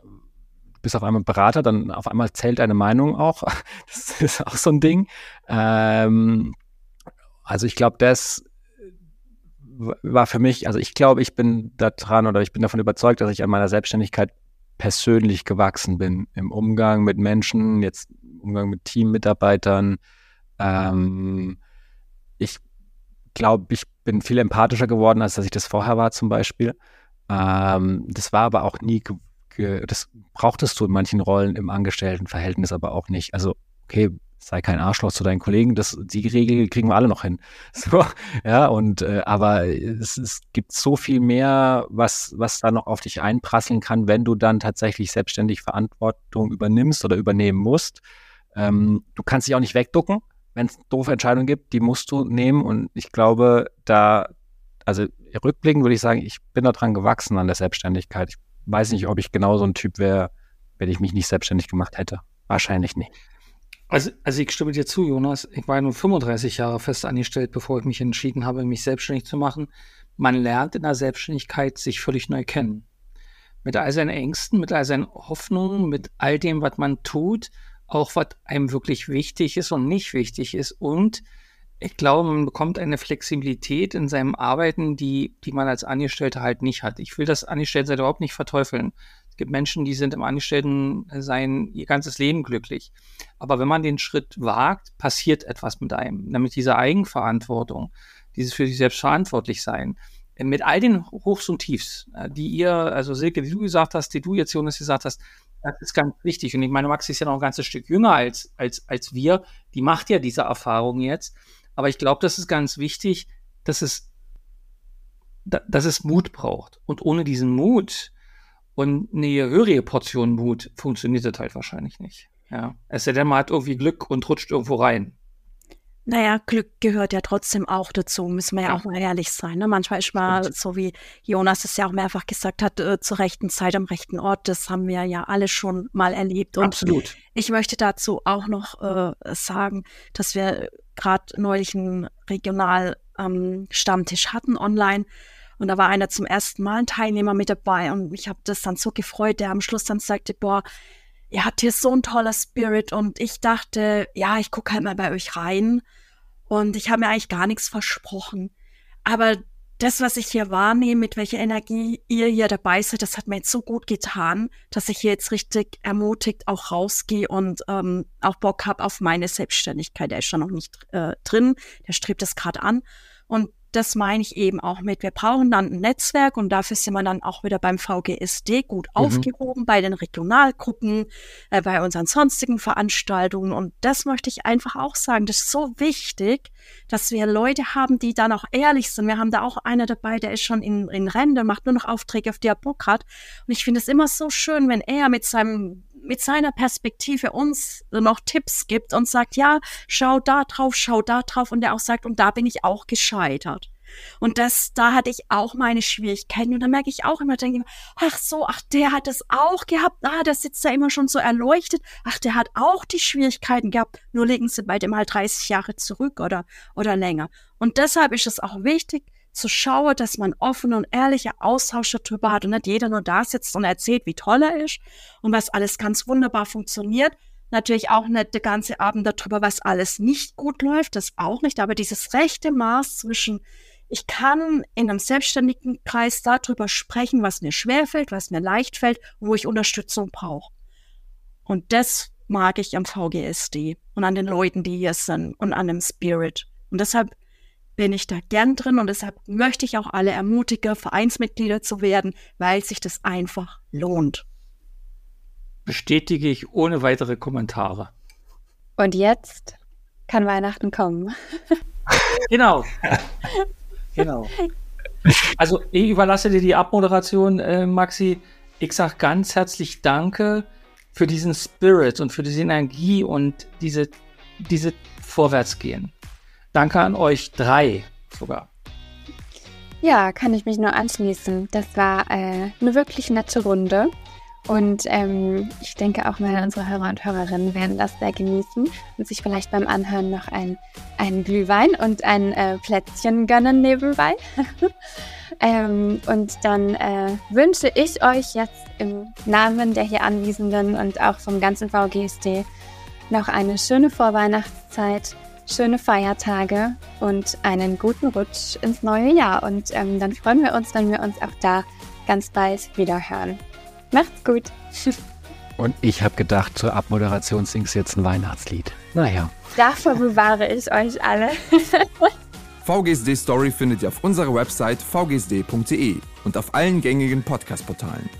bist auf einmal Berater, dann auf einmal zählt deine Meinung auch. <laughs> Das ist auch so ein Ding. Ähm, also ich glaube, das war für mich, also ich glaube, ich bin da dran oder ich bin davon überzeugt, dass ich an meiner Selbstständigkeit persönlich gewachsen bin im Umgang mit Menschen, jetzt im Umgang mit Teammitarbeitern. Ähm, ich glaube, ich bin viel empathischer geworden, als dass ich das vorher war zum Beispiel. Ähm, das war aber auch nie das brauchtest du in manchen Rollen im Angestelltenverhältnis aber auch nicht. Also, okay, sei kein Arschloch zu deinen Kollegen, das, die Regel kriegen wir alle noch hin. <laughs> So, ja, und äh, aber es, es gibt so viel mehr, was, was da noch auf dich einprasseln kann, wenn du dann tatsächlich selbstständig Verantwortung übernimmst oder übernehmen musst. Ähm, du kannst dich auch nicht wegducken, wenn es doofe Entscheidungen gibt, die musst du nehmen. Und ich glaube, da, also rückblickend würde ich sagen, ich bin daran gewachsen an der Selbstständigkeit. Ich weiß nicht, ob ich genau so ein Typ wäre, wenn ich mich nicht selbstständig gemacht hätte. Wahrscheinlich nicht. Also, also ich stimme dir zu, Jonas. Ich war nun 35 Jahre fest angestellt, bevor ich mich entschieden habe, mich selbstständig zu machen. Man lernt in der Selbstständigkeit sich völlig neu kennen. Mit all seinen Ängsten, mit all seinen Hoffnungen, mit all dem, was man tut, auch was einem wirklich wichtig ist und nicht wichtig ist und ich glaube, man bekommt eine Flexibilität in seinem Arbeiten, die, die man als Angestellter halt nicht hat. Ich will das Angestelltensein überhaupt nicht verteufeln. Es gibt Menschen, die sind im Angestelltensein ihr ganzes Leben glücklich. Aber wenn man den Schritt wagt, passiert etwas mit einem. Nämlich diese Eigenverantwortung, dieses für sich selbst verantwortlich sein. Mit all den Hochs und Tiefs, äh, die ihr, also Silke, die du gesagt hast, die du jetzt, Jonas, gesagt hast, das ist ganz wichtig. Und ich meine, Max ist ja noch ein ganzes Stück jünger als, als, als wir. Die macht ja diese Erfahrung jetzt. Aber ich glaube, das ist ganz wichtig, dass es da, dass es Mut braucht. Und ohne diesen Mut und eine höhere Portion Mut funktioniert das halt wahrscheinlich nicht. Ja. Es sei denn, man hat irgendwie Glück und rutscht irgendwo rein. Naja, Glück gehört ja trotzdem auch dazu, müssen wir ja, ja. auch mal ehrlich sein. Ne? Manchmal ist man, Stimmt. so wie Jonas es ja auch mehrfach gesagt hat, äh, zur rechten Zeit am rechten Ort. Das haben wir ja alle schon mal erlebt. Und Absolut. Ich möchte dazu auch noch äh, sagen, dass wir gerade neulich einen Regional-Stammtisch ähm, hatten online. Und da war einer zum ersten Mal ein Teilnehmer mit dabei. Und ich habe das dann so gefreut, der am Schluss dann sagte, boah, ihr habt hier so ein toller Spirit und ich dachte, ja, ich gucke halt mal bei euch rein und ich habe mir eigentlich gar nichts versprochen. Aber das, was ich hier wahrnehme, mit welcher Energie ihr hier dabei seid, das hat mir jetzt so gut getan, dass ich hier jetzt richtig ermutigt auch rausgehe und ähm, auch Bock habe auf meine Selbstständigkeit. Der ist schon noch nicht äh, drin, der strebt das gerade an. Und das meine ich eben auch mit. Wir brauchen dann ein Netzwerk und dafür sind wir dann auch wieder beim VGSD gut mhm. aufgehoben, bei den Regionalgruppen, äh, bei unseren sonstigen Veranstaltungen. Und das möchte ich einfach auch sagen. Das ist so wichtig, dass wir Leute haben, die dann auch ehrlich sind. Wir haben da auch einer dabei, der ist schon in, in Rente, macht nur noch Aufträge, auf die er Bock hat. Und ich finde es immer so schön, wenn er mit seinem mit seiner Perspektive uns noch Tipps gibt und sagt, ja, schau da drauf, schau da drauf und der auch sagt, und da bin ich auch gescheitert. Und das, da hatte ich auch meine Schwierigkeiten. Und da merke ich auch immer, denke ich, ach so, ach, der hat es auch gehabt. Ah, der sitzt da immer schon so erleuchtet. Ach, der hat auch die Schwierigkeiten gehabt. Nur legen sie bei dem halt 30 Jahre zurück oder, oder länger. Und deshalb ist es auch wichtig, zu schauen, dass man offene und ehrliche Austausche darüber hat und nicht jeder nur da sitzt und erzählt, wie toll er ist und was alles ganz wunderbar funktioniert. Natürlich auch nicht der ganze Abend darüber, was alles nicht gut läuft, das auch nicht, aber dieses rechte Maß zwischen ich kann in einem selbstständigen Kreis darüber sprechen, was mir schwerfällt, was mir leicht fällt, wo ich Unterstützung brauche. Und das mag ich am VGSD und an den Leuten, die hier sind und an dem Spirit. Und deshalb bin ich da gern drin und deshalb möchte ich auch alle ermutigen, Vereinsmitglieder zu werden, weil sich das einfach lohnt. Bestätige ich ohne weitere Kommentare. Und jetzt kann Weihnachten kommen. <laughs> genau. <laughs> genau. Also ich überlasse dir die Abmoderation, äh, Maxi. Ich sage ganz herzlich Danke für diesen Spirit und für diese Energie und diese, diese Vorwärtsgehen. Danke an euch drei sogar. Ja, kann ich mich nur anschließen. Das war äh, eine wirklich nette Runde. Und ähm, ich denke auch mal, unsere Hörer und Hörerinnen werden das sehr genießen und sich vielleicht beim Anhören noch ein, ein Glühwein und ein äh, Plätzchen gönnen nebenbei. <laughs> ähm, und dann äh, wünsche ich euch jetzt im Namen der hier Anwesenden und auch vom ganzen VGSD noch eine schöne Vorweihnachtszeit schöne Feiertage und einen guten Rutsch ins neue Jahr. Und ähm, dann freuen wir uns, wenn wir uns auch da ganz bald wieder hören. Macht's gut. <laughs> Und ich habe gedacht, zur Abmoderation singst du jetzt ein Weihnachtslied. Naja. Davor bewahre ich euch alle. <laughs> VGSD Story findet ihr auf unserer Website vgsd.de und auf allen gängigen Podcast-Portalen.